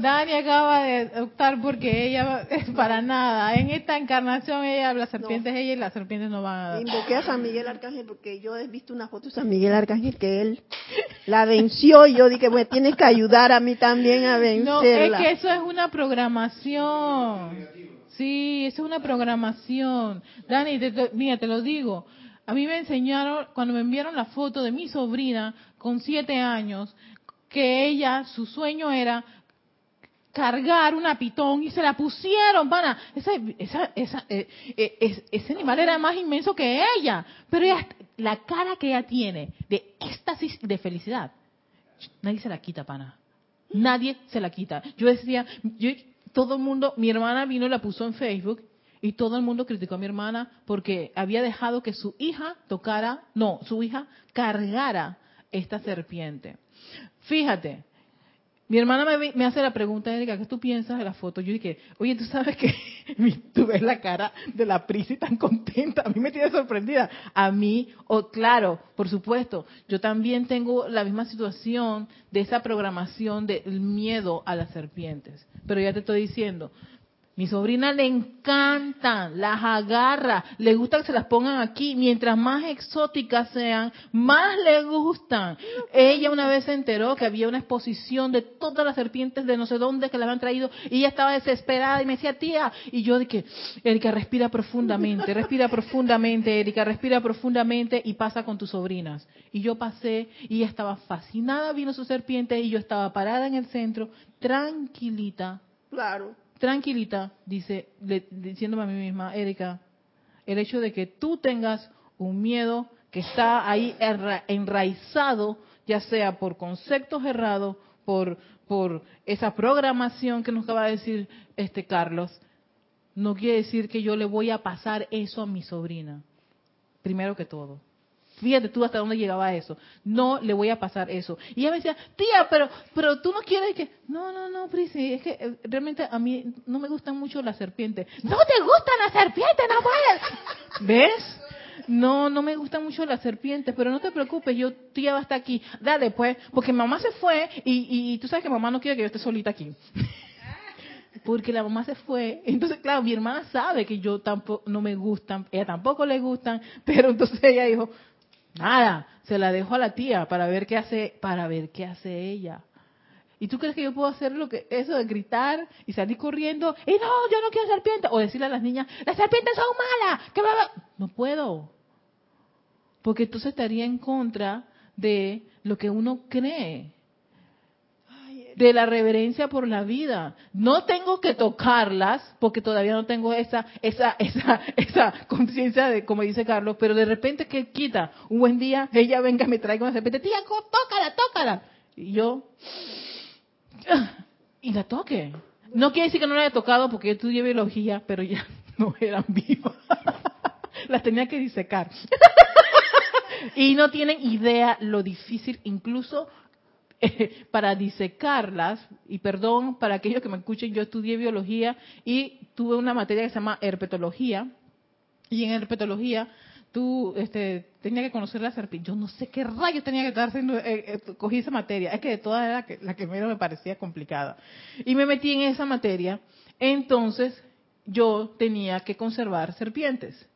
Dani acaba de optar porque ella es para nada. En esta encarnación ella, la serpiente es ella y las serpientes no van a... Invoqué a San Miguel Arcángel porque yo he visto una foto de San Miguel Arcángel que él la venció y yo dije, bueno, tienes que ayudar a mí también a vencerla. No, es que eso es una programación. Sí, eso es una programación. Dani, mira, te lo digo. A mí me enseñaron, cuando me enviaron la foto de mi sobrina con siete años, que ella, su sueño era cargar una pitón y se la pusieron, pana. Ese, esa, esa, eh, eh, ese animal era más inmenso que ella, pero ella, la cara que ella tiene de éxtasis de felicidad, nadie se la quita, pana. Nadie se la quita. Yo decía, yo, todo el mundo, mi hermana vino y la puso en Facebook y todo el mundo criticó a mi hermana porque había dejado que su hija tocara, no, su hija cargara esta serpiente. Fíjate, mi hermana me, hace la pregunta, Erika, ¿qué tú piensas de la foto? Yo dije, oye, tú sabes que tú ves la cara de la Prisi tan contenta, a mí me tiene sorprendida. A mí, o claro, por supuesto, yo también tengo la misma situación de esa programación del miedo a las serpientes. Pero ya te estoy diciendo, mi sobrina le encantan, las agarra, le gusta que se las pongan aquí. Mientras más exóticas sean, más le gustan. Ella una vez se enteró que había una exposición de todas las serpientes de no sé dónde que le habían traído y ella estaba desesperada y me decía, tía, y yo dije, Erika, respira profundamente, respira profundamente, Erika, respira profundamente y pasa con tus sobrinas. Y yo pasé y ella estaba fascinada, vino su serpiente y yo estaba parada en el centro, tranquilita. Claro tranquilita, dice, diciéndome a mí misma, Erika, el hecho de que tú tengas un miedo que está ahí enraizado, ya sea por conceptos errados, por, por esa programación que nos acaba de decir este Carlos, no quiere decir que yo le voy a pasar eso a mi sobrina, primero que todo. Fíjate tú hasta dónde llegaba eso. No le voy a pasar eso. Y ella me decía, tía, pero, pero tú no quieres que... No, no, no, Prisi, es que eh, realmente a mí no me gustan mucho las serpientes. No te gustan las serpientes, no puedes. ¿Ves? No, no me gustan mucho las serpientes, pero no te preocupes, yo tía va a estar aquí. Dale, pues, porque mamá se fue y, y tú sabes que mamá no quiere que yo esté solita aquí porque la mamá se fue. Entonces, claro, mi hermana sabe que yo tampoco no me gustan, ella tampoco le gustan, pero entonces ella dijo, Nada, se la dejo a la tía para ver qué hace, para ver qué hace ella. ¿Y tú crees que yo puedo hacer lo que eso de gritar y salir corriendo? Y no, yo no quiero serpiente. O decirle a las niñas, las serpientes son malas. Que No puedo. Porque entonces estaría en contra de lo que uno cree. De la reverencia por la vida. No tengo que tocarlas porque todavía no tengo esa esa esa esa conciencia de como dice Carlos, pero de repente que quita un buen día ella venga me traiga una repente, tía, tócala, tócala. Y yo y la toque. No quiere decir que no la haya tocado porque yo estudié biología, pero ya no eran vivas. Las tenía que disecar. y no tienen idea lo difícil, incluso para disecarlas, y perdón para aquellos que me escuchen, yo estudié biología y tuve una materia que se llama herpetología, y en herpetología tú este, tenías que conocer la serpiente. Yo no sé qué rayos tenía que estar haciendo, eh, eh, cogí esa materia, es que de todas era que, la que menos me parecía complicada. Y me metí en esa materia, entonces yo tenía que conservar serpientes.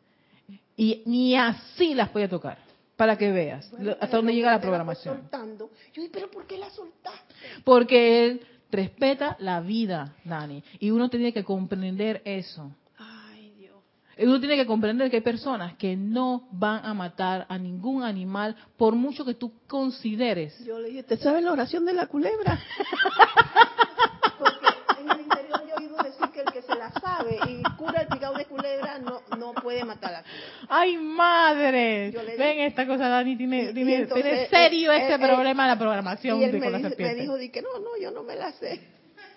Y ni así las podía tocar, para que veas hasta dónde llega la programación. Soltando. Yo pero ¿por qué la soltaste? Porque él respeta la vida, Dani. Y uno tiene que comprender eso. Ay, Dios. Uno tiene que comprender que hay personas que no van a matar a ningún animal por mucho que tú consideres. Yo le dije, ¿te sabes la oración de la culebra? Porque en el interior yo he oído decir que el que se la sabe y cura el picado de culebra no, no puede matar a la culebra. ¡Ay, madre! Ven esta cosa, Dani, tiene, Y- tiene, y entonces, tiene serio eh, este eh, problema de la programación Y él de me, con la dice- me serpiente. dijo, di que no, no, yo no me la sé.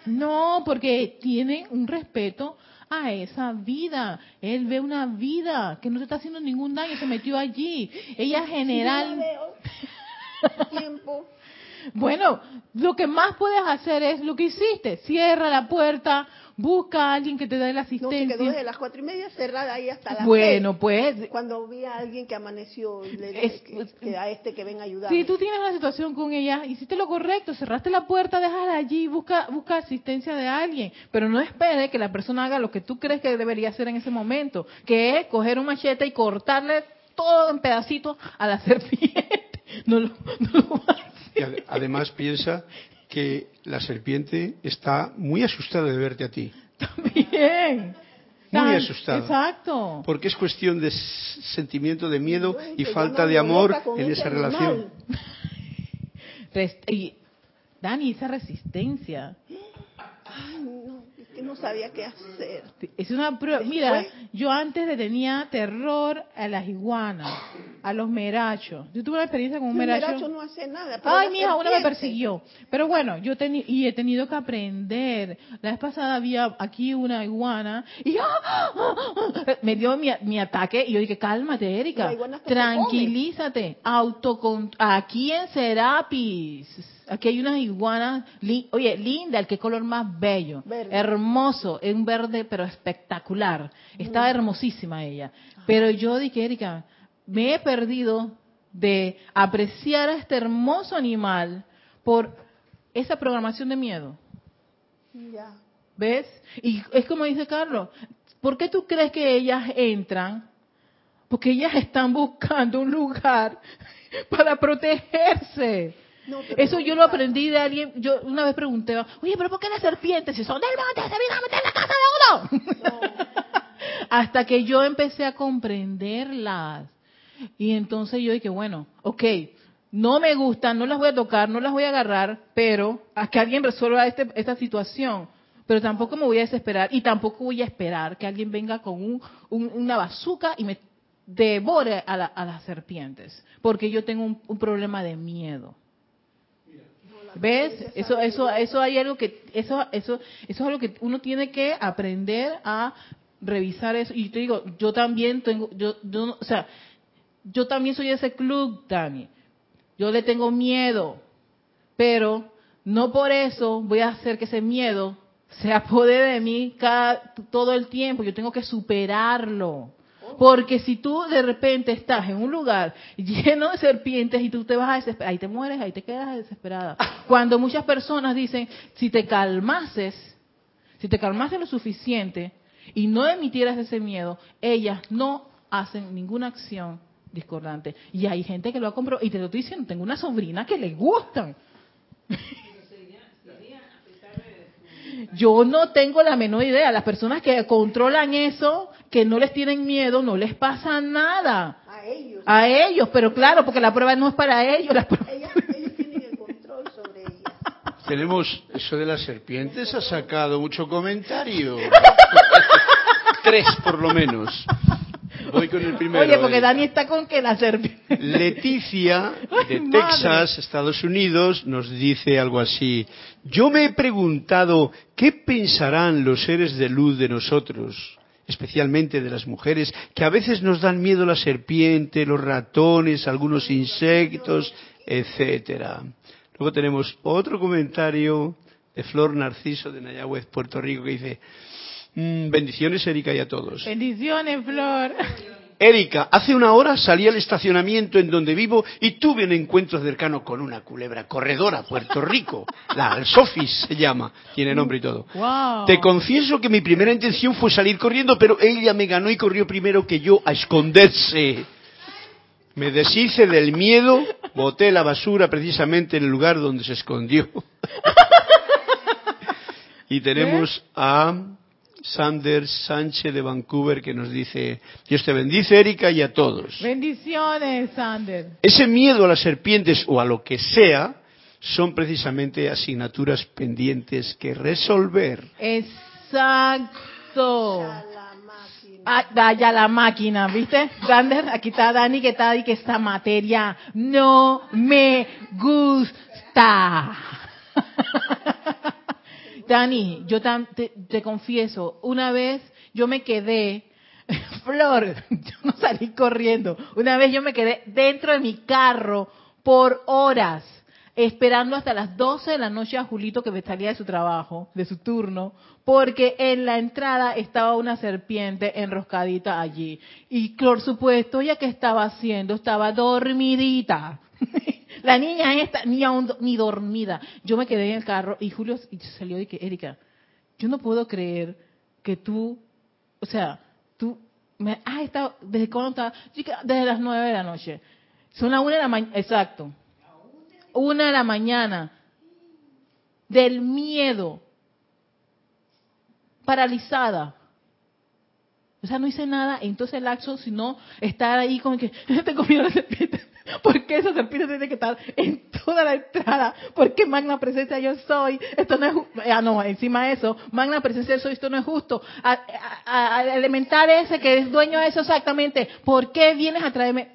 No, porque tiene un respeto a esa vida. Él ve una vida que no te está haciendo ningún daño, se metió allí. Ella general. Tiempo. Bueno, lo que más puedes hacer es lo que hiciste. Cierra la puerta, busca a alguien que te dé la No, se quedó asistencia. desde las cuatro y media cerrada ahí hasta las bueno, seis. pues, Cuando vi a alguien que amaneció le dije Es- que, que a este que venga a ayudar. si tú tienes una situación con ella, hiciste lo correcto, cerraste la puerta, déjala allí, busca, busca asistencia de alguien, pero no espere que la persona haga lo que tú crees que debería hacer en ese momento, que es coger un machete y cortarle todo en pedacitos a la serpiente. No lo, no lo además piensa que la serpiente está muy asustada de verte a ti, También. muy Tan- asustada. Exacto. Porque es cuestión de sentimiento de miedo y falta no de amor en esa animal. relación. Rest- y, Dani, esa resistencia. Ay, no, que no sabía qué hacer. Es una prueba. Mira, yo antes le tenía terror a las iguanas, a los merachos. Yo tuve una experiencia con un El meracho. meracho no hace nada. Ay, mija, uno me persiguió. Pero bueno, yo teni y he tenido que aprender. La vez pasada había aquí una iguana y ¡ah! me dio mi, mi ataque y yo dije, cálmate, Erika, tranquilízate, autocon aquí en Serapis. Aquí hay unas iguanas, li- oye, linda, el que color más bello, Verde. hermoso, es un verde pero espectacular. Estaba hermosísima ella. Pero yo dije, Erika, me he perdido de apreciar a este hermoso animal por esa programación de miedo. Ya. ¿Ves? Y es como dice Carlos, ¿por qué tú crees que ellas entran? Porque ellas están buscando un lugar para protegerse. No, Eso yo lo aprendí de alguien. Yo una vez pregunté, oye, pero ¿por qué las serpientes si son del monte se vienen a meter en la casa de uno? Hasta que yo empecé a comprenderlas. Y entonces yo dije, bueno, ok, no me gustan, no las voy a tocar, no las voy a agarrar, pero a que alguien resuelva este, esta situación. Pero tampoco me voy a desesperar y tampoco voy a esperar que alguien venga con un, un- una bazuca y me devore a, la- a las serpientes, porque yo tengo un- un problema de miedo. ¿Ves? Eso, eso, eso hay algo que, eso, eso, eso es algo que uno tiene que aprender a revisar eso. Y te digo, yo también tengo, yo, yo, o sea, yo también soy ese club, Dani. Yo le tengo miedo, pero no por eso voy a hacer que ese miedo se apodere de mí cada, todo el tiempo. Yo tengo que superarlo. Porque si tú de repente estás en un lugar lleno de serpientes y tú te vas a desesperar, ahí te mueres, ahí te quedas desesperada. Cuando muchas personas dicen, si te calmases, si te calmases lo suficiente y no emitieras ese miedo, ellas no hacen ninguna acción discordante. Y hay gente que lo ha comprado, y te lo estoy diciendo, tengo una sobrina que le gustan. Yo no tengo la menor idea. Las personas que controlan eso, que no les tienen miedo, no les pasa nada. A ellos. A ellos, pero claro, porque la prueba no es para ellos. La prueba- ellos tienen el control sobre ellas. Tenemos eso de las serpientes, ha sacado mucho comentario. Tres por lo menos. Voy con el primero. Oye, porque. Dani está con que la serpiente. Leticia, de Ay, madre. Texas, Estados Unidos, nos dice algo así. Yo me he preguntado qué pensarán los seres de luz de nosotros, especialmente de las mujeres, que a veces nos dan miedo la serpiente, los ratones, algunos insectos, etcétera. Luego tenemos otro comentario de Flor Narciso de Nayagüez, Puerto Rico, que dice, "Mm, bendiciones Erika y a todos. Bendiciones, Flor. Erika, hace una hora salí al estacionamiento en donde vivo y tuve un encuentro cercano con una culebra corredora, Puerto Rico. La Sofis se llama, tiene nombre y todo. Wow. Te confieso que mi primera intención fue salir corriendo, pero ella me ganó y corrió primero que yo a esconderse. Me deshice del miedo, boté la basura precisamente en el lugar donde se escondió. y tenemos a Sanders Sánchez de Vancouver que nos dice, Dios te bendice Erika y a todos. Bendiciones, Sander. Ese miedo a las serpientes o a lo que sea son precisamente asignaturas pendientes que resolver. Exacto. Ah, vaya la máquina, ¿viste? Sander, aquí está Dani que está y que esta materia no me gusta. Dani, yo te, confieso, una vez yo me quedé, Flor, yo no salí corriendo, una vez yo me quedé dentro de mi carro por horas, esperando hasta las 12 de la noche a Julito que me salía de su trabajo, de su turno, porque en la entrada estaba una serpiente enroscadita allí. Y por supuesto, ella que estaba haciendo, estaba dormidita. La niña esta, ni aún ni dormida. Yo me quedé en el carro y Julio salió y que, Erika, yo no puedo creer que tú, o sea, tú, me has estado, ¿desde cuándo dije, Desde las nueve de la noche. Son las una de la mañana, exacto. Una de la mañana. Del miedo. Paralizada. O sea, no hice nada, entonces el acto, sino estar ahí como que, miedo a la serpiente. ¿Por qué esa serpiente tiene que estar en toda la entrada? ¿Por qué magna presencia yo soy? Esto no es Ah, no, encima de eso, magna presencia yo soy, esto no es justo. A, elemental ese que es dueño de eso exactamente, ¿por qué vienes a traerme?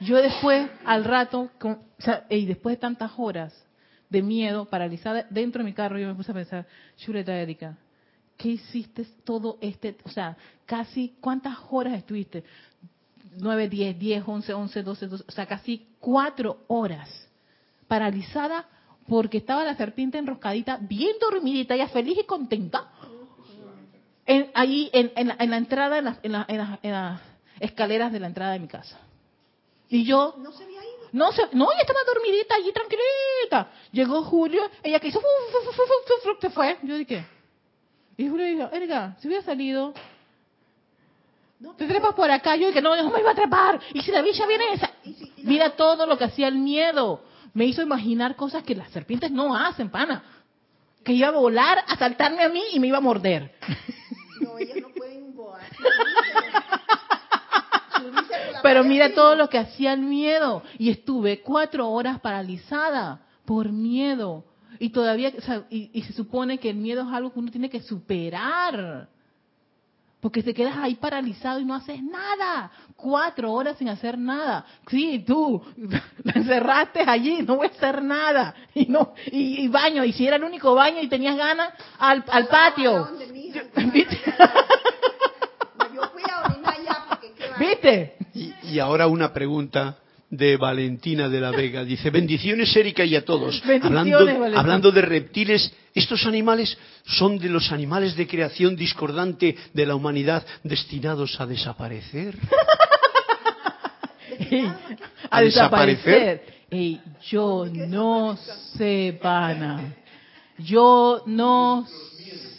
Yo después, al rato, o sea, y después de tantas horas de miedo, paralizada dentro de mi carro, yo me puse a pensar, Shureta Erika, ¿qué hiciste todo este, o sea, casi, ¿cuántas horas estuviste? 9, 10, 10, 11, 11, 12, 12, o sea, casi cuatro horas paralizada porque estaba la serpiente enroscadita, bien dormidita, ya feliz y contenta, en, ahí en, en la, en la entrada, en, la- en la- en la- en las escaleras de la entrada de mi casa. Y yo, No se había ido. no, se, no, ella estaba dormidita allí, tranquilita. Llegó Julio, ella que hizo, se fue. Yo dije, y Julio dijo, Erika, si hubiera salido, te trepas por acá. Yo dije, no, no me iba a trepar. Y si la bicha viene esa, mira todo lo que hacía el miedo. Me hizo imaginar cosas que las serpientes no hacen, pana. Que iba a volar, a saltarme a mí y me iba a morder. No, ellas no pueden volar. Pero mira todo lo que hacía el miedo. Y estuve cuatro horas paralizada por miedo. Y todavía, o sea, y, y se supone que el miedo es algo que uno tiene que superar. Porque te quedas ahí paralizado y no haces nada. Cuatro horas sin hacer nada. Sí, tú la encerraste allí, no voy a hacer nada. Y no y, y baño, y si era el único baño y tenías ganas, al, al patio. ¿Viste? Y, y ahora una pregunta de Valentina de la Vega. Dice, bendiciones Erika y a todos. Hablando, Valentina. hablando de reptiles, estos animales son de los animales de creación discordante de la humanidad destinados a desaparecer. a ¿A desaparecer? desaparecer. Ey, yo no sé, pana. Yo no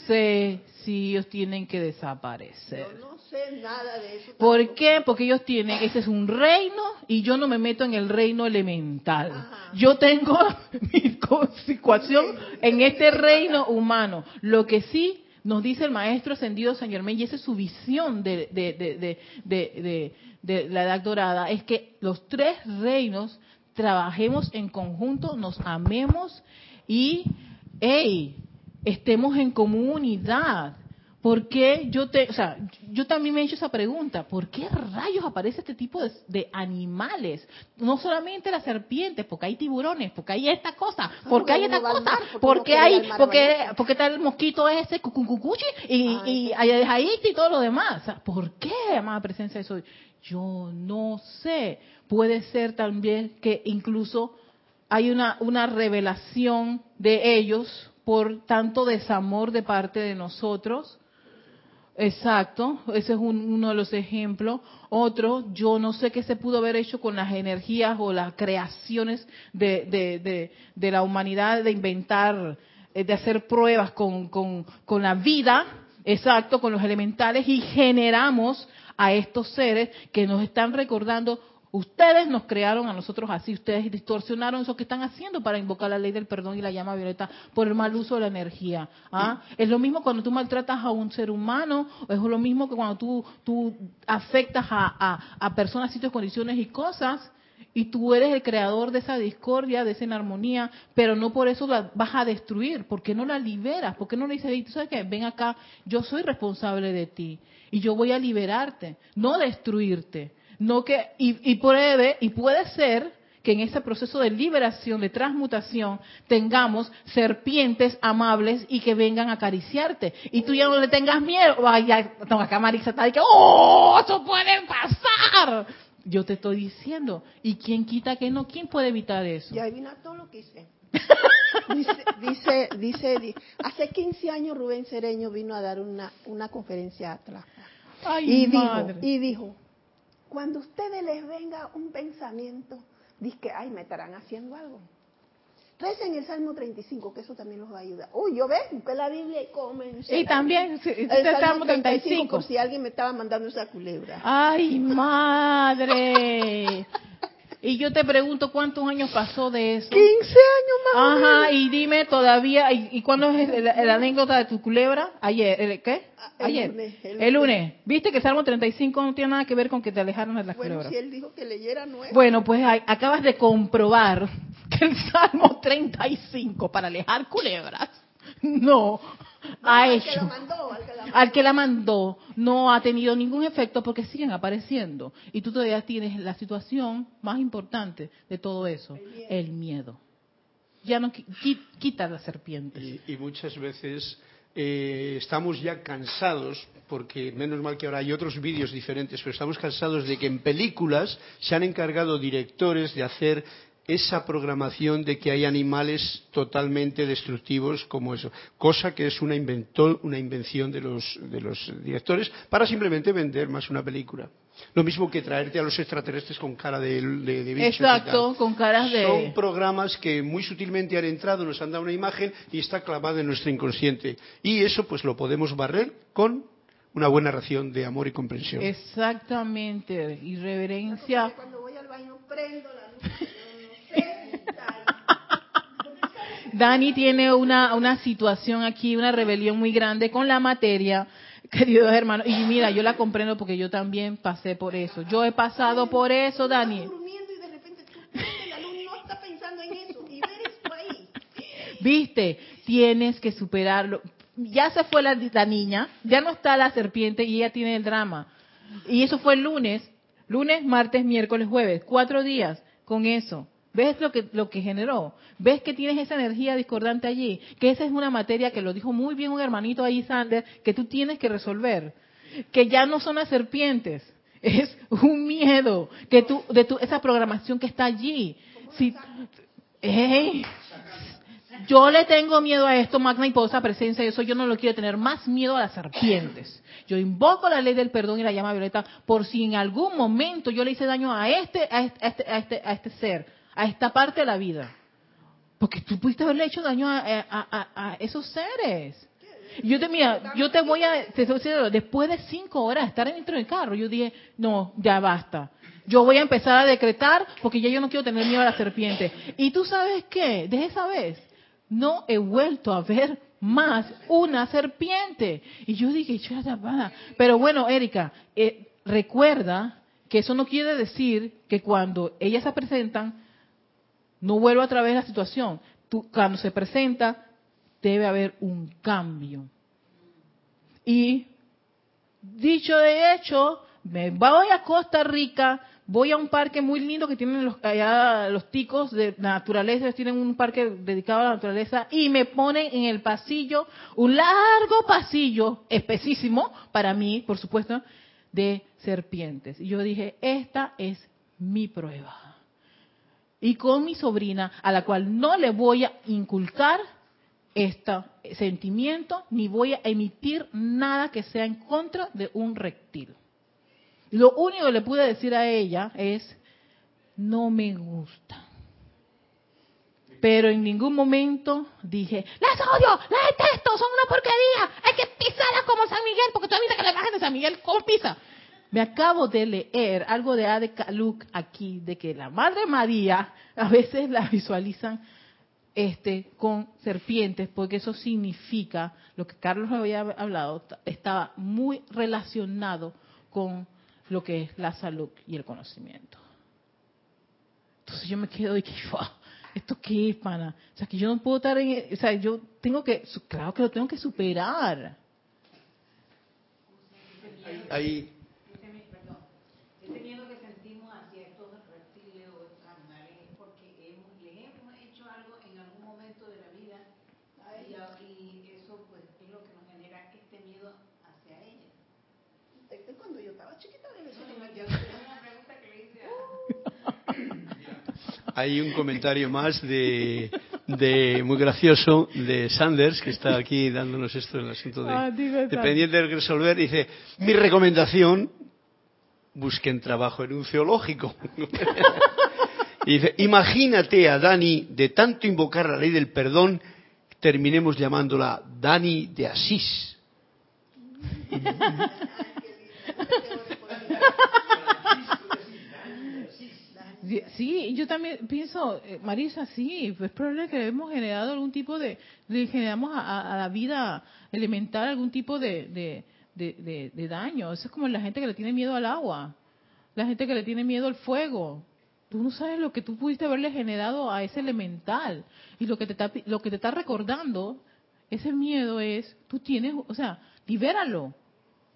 sé si ellos tienen que desaparecer. Yo no sé nada de eso. ¿Por tampoco. qué? Porque ellos tienen, ese es un reino y yo no me meto en el reino elemental. Ajá. Yo tengo mi situación en este reino humano. Lo que sí nos dice el maestro ascendido San Germán, y esa es su visión de, de- de- de- de- de- de la edad dorada, es que los tres reinos trabajemos en conjunto, nos amemos y, hey, estemos en comunidad. ¿Por qué yo te, o sea, yo también me he hecho esa pregunta, ¿por qué rayos aparece este tipo de, animales? No solamente las serpientes, porque hay tiburones, porque hay esta cosa, porque hay esta cosa, porque hay, porque, porque está el mosquito ese, cucucuchi, y, y hay y todo lo demás. ¿Por qué, amada presencia de eso? Yo no sé. Puede ser también que incluso hay una, una revelación de ellos por tanto desamor de parte de nosotros Exacto, ese es uno de los ejemplos. Otro, yo no sé qué se pudo haber hecho con las energías o las creaciones de, de, de, la humanidad, de inventar, eh, de hacer pruebas con, con, con la vida, exacto, con los elementales y generamos a estos seres que nos están recordando Ustedes nos crearon a nosotros así, ustedes distorsionaron eso que están haciendo para invocar la ley del perdón y la llama violeta por el mal uso de la energía. ¿ah? Es lo mismo cuando tú maltratas a un ser humano, es lo mismo que cuando tú, tú afectas a, a, personas, sitios, condiciones y cosas, y tú eres el creador de esa discordia, de esa inarmonía, pero no por eso la vas a destruir, porque no la liberas, porque no le dices, tú sabes qué, ven acá, yo soy responsable de ti, y yo voy a liberarte, no destruirte. No que, y, puede, y puede ser que en ese proceso de liberación, de transmutación, tengamos serpientes amables y que vengan a acariciarte. Y tú ya no le tengas miedo. Vaya, no, acá Marisa está que, ¡oh! ¡Eso puede pasar! Yo te estoy diciendo. ¿Y quién quita que no? ¿Quién puede evitar eso? Ya adivina todo lo que hice. dice, dice, dice, hace 15 años Rubén Cereño vino a dar una, una conferencia atrás. Ay, y, Dijo, y dijo, cuando a ustedes les venga un pensamiento, dice que, ay, me estarán haciendo algo. en el Salmo 35, que eso también los va a ayudar. Uy, yo ve, que la Biblia y comencé. Y también, el, Salmo 35. Por si alguien me estaba mandando esa culebra. ¡Ay, madre! Y yo te pregunto, ¿cuántos años pasó de eso? 15 años más. Ajá, y dime todavía, ¿y, cuándo es la, anécdota de tu culebra? Ayer, ¿qué? Ah, Ayer. El lunes. ¿Viste que el Salmo 35 no tiene nada que ver con que te alejaron de las bueno, culebras? Si él dijo que leyera nueve. Bueno, pues acabas de comprobar que el Salmo 35 para alejar culebras no ha hecho. al, que la mandó, no ha tenido ningún efecto porque siguen apareciendo. Y tú todavía tienes la situación más importante de todo eso, el miedo. Ya no quita la serpiente. Y, muchas veces eh, estamos ya cansados, porque menos mal que ahora hay otros vídeos diferentes, pero estamos cansados de que en películas se han encargado directores de hacer esa programación de que hay animales totalmente destructivos como eso, cosa que es una, una invención de los, de los directores para simplemente vender más una película. Lo mismo que traerte a los extraterrestres con cara de, de, bichos Exacto, con caras de... Son programas que muy sutilmente han entrado, nos han dado una imagen y está clavada en nuestro inconsciente. Y eso pues lo podemos barrer con una buena ración de amor y comprensión. Exactamente, y reverencia. Cuando voy al baño prendo la luz. Dani tiene una, una situación aquí, una rebelión muy grande con la materia, queridos hermanos. Y mira, yo la comprendo porque yo también pasé por eso. Yo he pasado por eso, Dani. Viste, tienes que superarlo. Ya se fue la, la niña, ya no está la serpiente y ella tiene el drama. Y eso fue el lunes, lunes, martes, miércoles, jueves, cuatro días con eso. ¿Ves lo que, lo que generó? ¿Ves que tienes esa energía discordante allí? Que esa es una materia que lo dijo muy bien un hermanito ahí, Sander, que tú tienes que resolver. Que ya no son las serpientes, es un miedo que tú, de tu, esa programación que está allí. Si, yo le tengo miedo a esto, magna y posa presencia, eso yo no lo quiero tener más miedo a las serpientes. Yo invoco la ley del perdón y la llama violeta por si en algún momento yo le hice daño a este, a este, a este, a este, a este ser a esta parte de la vida. Porque tú pudiste haberle hecho daño a, esos seres. Yo te, mira, yo te voy a, te después de cinco horas de estar dentro del carro, yo dije, no, ya basta. Yo voy a empezar a decretar porque ya yo no quiero tener miedo a la serpiente. Y tú sabes qué, de esa vez, no he vuelto a ver más una serpiente. Y yo dije, tapada. Pero bueno, Erika, eh, recuerda que eso no quiere decir que cuando ellas se presentan, no vuelvo a través de la situación. cuando se presenta, debe haber un cambio. Y dicho de hecho, me voy a Costa Rica, voy a un parque muy lindo que tienen los, allá los ticos de naturaleza, tienen un parque dedicado a la naturaleza y me ponen en el pasillo, un largo pasillo, espesísimo para mí, por supuesto, de serpientes. Y yo dije, esta es mi prueba. Y con mi sobrina, a la cual no le voy a inculcar este sentimiento, ni voy a emitir nada que sea en contra de un reptil. Lo único que le pude decir a ella es, no me gusta. Pero en ningún momento dije, las odio, las detesto, son una porquería, hay que pisarlas como San Miguel, porque tú viste que la imagen de San Miguel, ¿cómo pisa? Me acabo de leer algo de Ade Kaluk aquí, de que la Madre María a veces la visualizan este, con serpientes, porque eso significa, lo que Carlos había hablado, estaba muy relacionado con lo que es la salud y el conocimiento. Entonces yo me quedo y que, ¿esto qué es, pana? O sea, que yo no puedo estar en, o sea, yo tengo que, claro que lo tengo que superar. Ahí, hay un comentario más de, muy gracioso de Sanders, que está aquí dándonos esto en el asunto de, ah, dependiente de resolver. Dice, mi recomendación, busquen trabajo en un zoológico. dice, imagínate a Dani, de tanto invocar la ley del perdón, terminemos llamándola Dani de Asís. Sí, yo también pienso, eh, Marisa, sí, es probable que hemos generado algún tipo de, le generamos a, la vida elemental algún tipo de, de, daño. Eso es como la gente que le tiene miedo al agua, la gente que le tiene miedo al fuego. Tú no sabes lo que tú pudiste haberle generado a ese elemental. Y lo que te está, lo que te está recordando, ese miedo es, tú tienes, o sea, libéralo,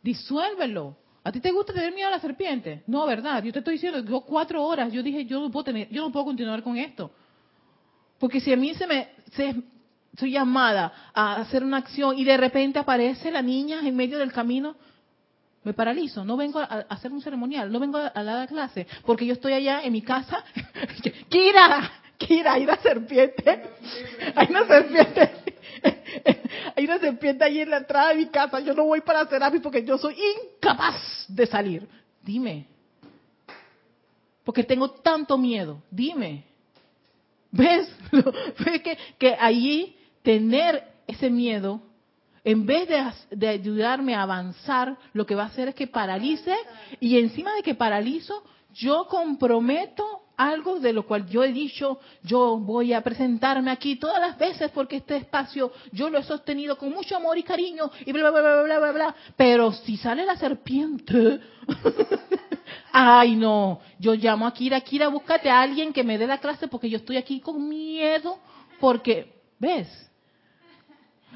disuélvelo ¿A ti te gusta tener miedo a la serpiente? No, ¿verdad? Yo te estoy diciendo, yo cuatro horas, yo dije, yo no puedo tener, yo no puedo continuar con esto. Porque si a mí se me, soy llamada a hacer una acción y de repente aparece la niña en medio del camino, me paralizo, no vengo a, hacer un ceremonial, no vengo a, a dar clase, porque yo estoy allá en mi casa, Kira, Kira, hay una serpiente, hay una serpiente hay una serpiente ahí en la entrada de mi casa. Yo no voy para Serapi porque yo soy incapaz de salir. Dime. Porque tengo tanto miedo. Dime. ¿Ves? ¿Ves que, que allí tener ese miedo, en vez de, de, ayudarme a avanzar, lo que va a hacer es que paralice y encima de que paralizo, yo comprometo algo de lo cual yo he dicho, yo voy a presentarme aquí todas las veces porque este espacio yo lo he sostenido con mucho amor y cariño y bla, bla, bla, bla, bla, bla. Pero si sale la serpiente, ay no, yo llamo a Kira, Kira, búscate a alguien que me dé la clase porque yo estoy aquí con miedo porque, ¿ves?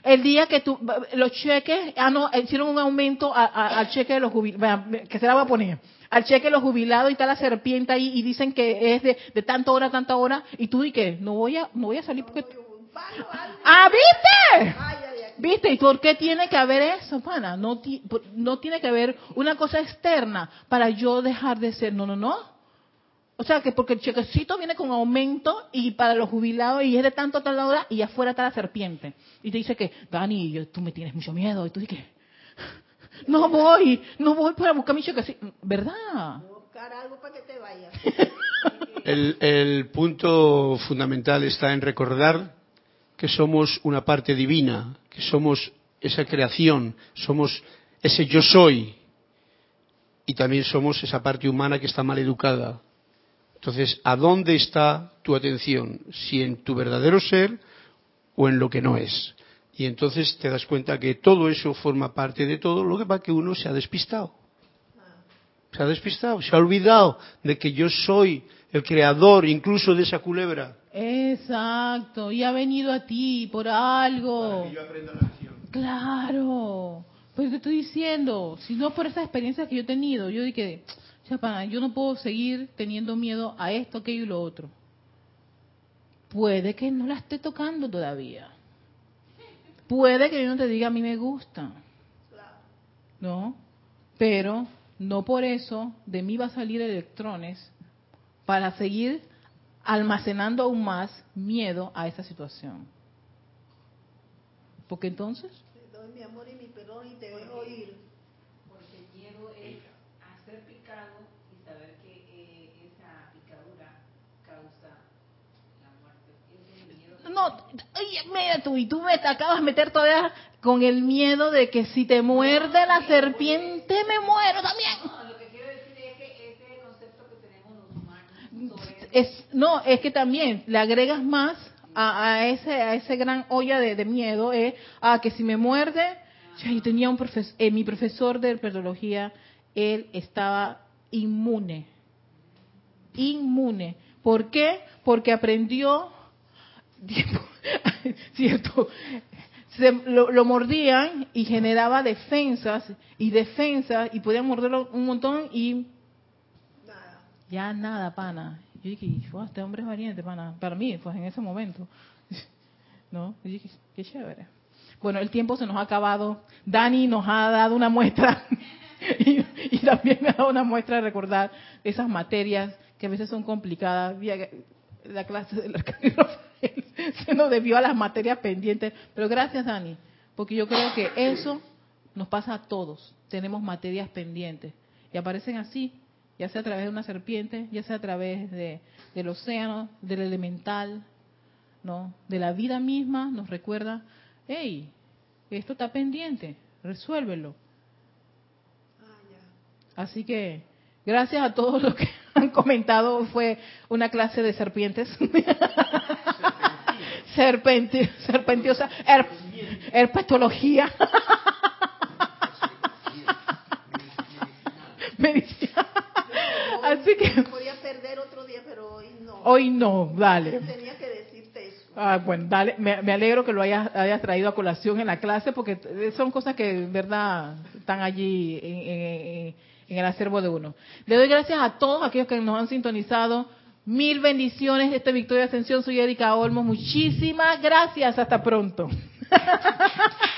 El día que tú, los cheques, ah no, hicieron un aumento al cheque de los jubilados, que se la va a poner al cheque los jubilados y está la serpiente ahí y dicen que es de, de tanta hora, tanta hora, y tú di que no voy a, no voy a salir porque... ¡Ah, viste! ¿Viste? ¿Y por qué tiene que haber eso, pana? No, no tiene que haber una cosa externa para yo dejar de ser. No, no, no. O sea, que porque el chequecito viene con aumento y para los jubilados y es de tanto tal hora y afuera está la serpiente. Y te dice que, Dani, tú me tienes mucho miedo. Y tú dices, no voy, no voy para buscar mi cheque. ¿Verdad? Buscar algo para que te vayas. El, el punto fundamental está en recordar que somos una parte divina, que somos esa creación, somos ese yo soy y también somos esa parte humana que está mal educada. Entonces, ¿a dónde está tu atención? ¿Si en tu verdadero ser o en lo que no es? Y entonces te das cuenta que todo eso forma parte de todo, lo que pasa que uno se ha despistado. Se ha despistado, se ha olvidado de que yo soy el creador incluso de esa culebra. Exacto, y ha venido a ti por algo. Para que yo aprenda la lección. Claro, pues te estoy diciendo, si no por esa experiencia que yo he tenido, yo dije, yo no puedo seguir teniendo miedo a esto, aquello y lo otro. Puede que no la esté tocando todavía. Puede que yo no te diga a mí me gusta. ¿No? Pero no por eso de mí va a salir electrones para seguir almacenando aún más miedo a esa situación. Porque entonces... Te doy mi amor y mi perdón y te dejo ir. Porque el miedo es a ser picado y saber que eh, esa picadura causa la muerte. No, mira tú, y tú me te acabas de meter todavía con el miedo de que si te muerde la serpiente me muero también. es no es que también le agregas más a, ese a ese gran olla de, miedo es a que si me muerde yo tenía un profesor eh, mi profesor de herpetología él estaba inmune inmune ¿por qué? porque aprendió cierto se, lo, lo, mordían y generaba defensas y defensas y podían morderlo un montón y nada. ya nada pana yo dije, este hombre es valiente, para, para mí, pues en ese momento. ¿No? Y dije, qué chévere. Bueno, el tiempo se nos ha acabado. Dani nos ha dado una muestra y, también me ha dado una muestra de recordar esas materias que a veces son complicadas. La clase del arcángel se nos debió a las materias pendientes. Pero gracias, Dani, porque yo creo que eso nos pasa a todos. Tenemos materias pendientes y aparecen así ya sea a través de una serpiente, ya sea a través de, del océano, del elemental, ¿no? De la vida misma, nos recuerda, hey, esto está pendiente, resuélvelo. Así que, gracias a todos los que han comentado, fue una clase de serpientes. Serpenti serpentiosa, herpetología. Medicina. Así que... Podía perder otro día, pero hoy no. Hoy no, dale. Tenía que decirte eso. Ah, bueno, dale. Me, alegro que lo hayas, hayas, traído a colación en la clase porque son cosas que en verdad están allí en, en el acervo de uno. Le doy gracias a todos aquellos que nos han sintonizado. Mil bendiciones de esta Victoria Ascensión. Soy Erika Olmos. Muchísimas gracias. Hasta pronto.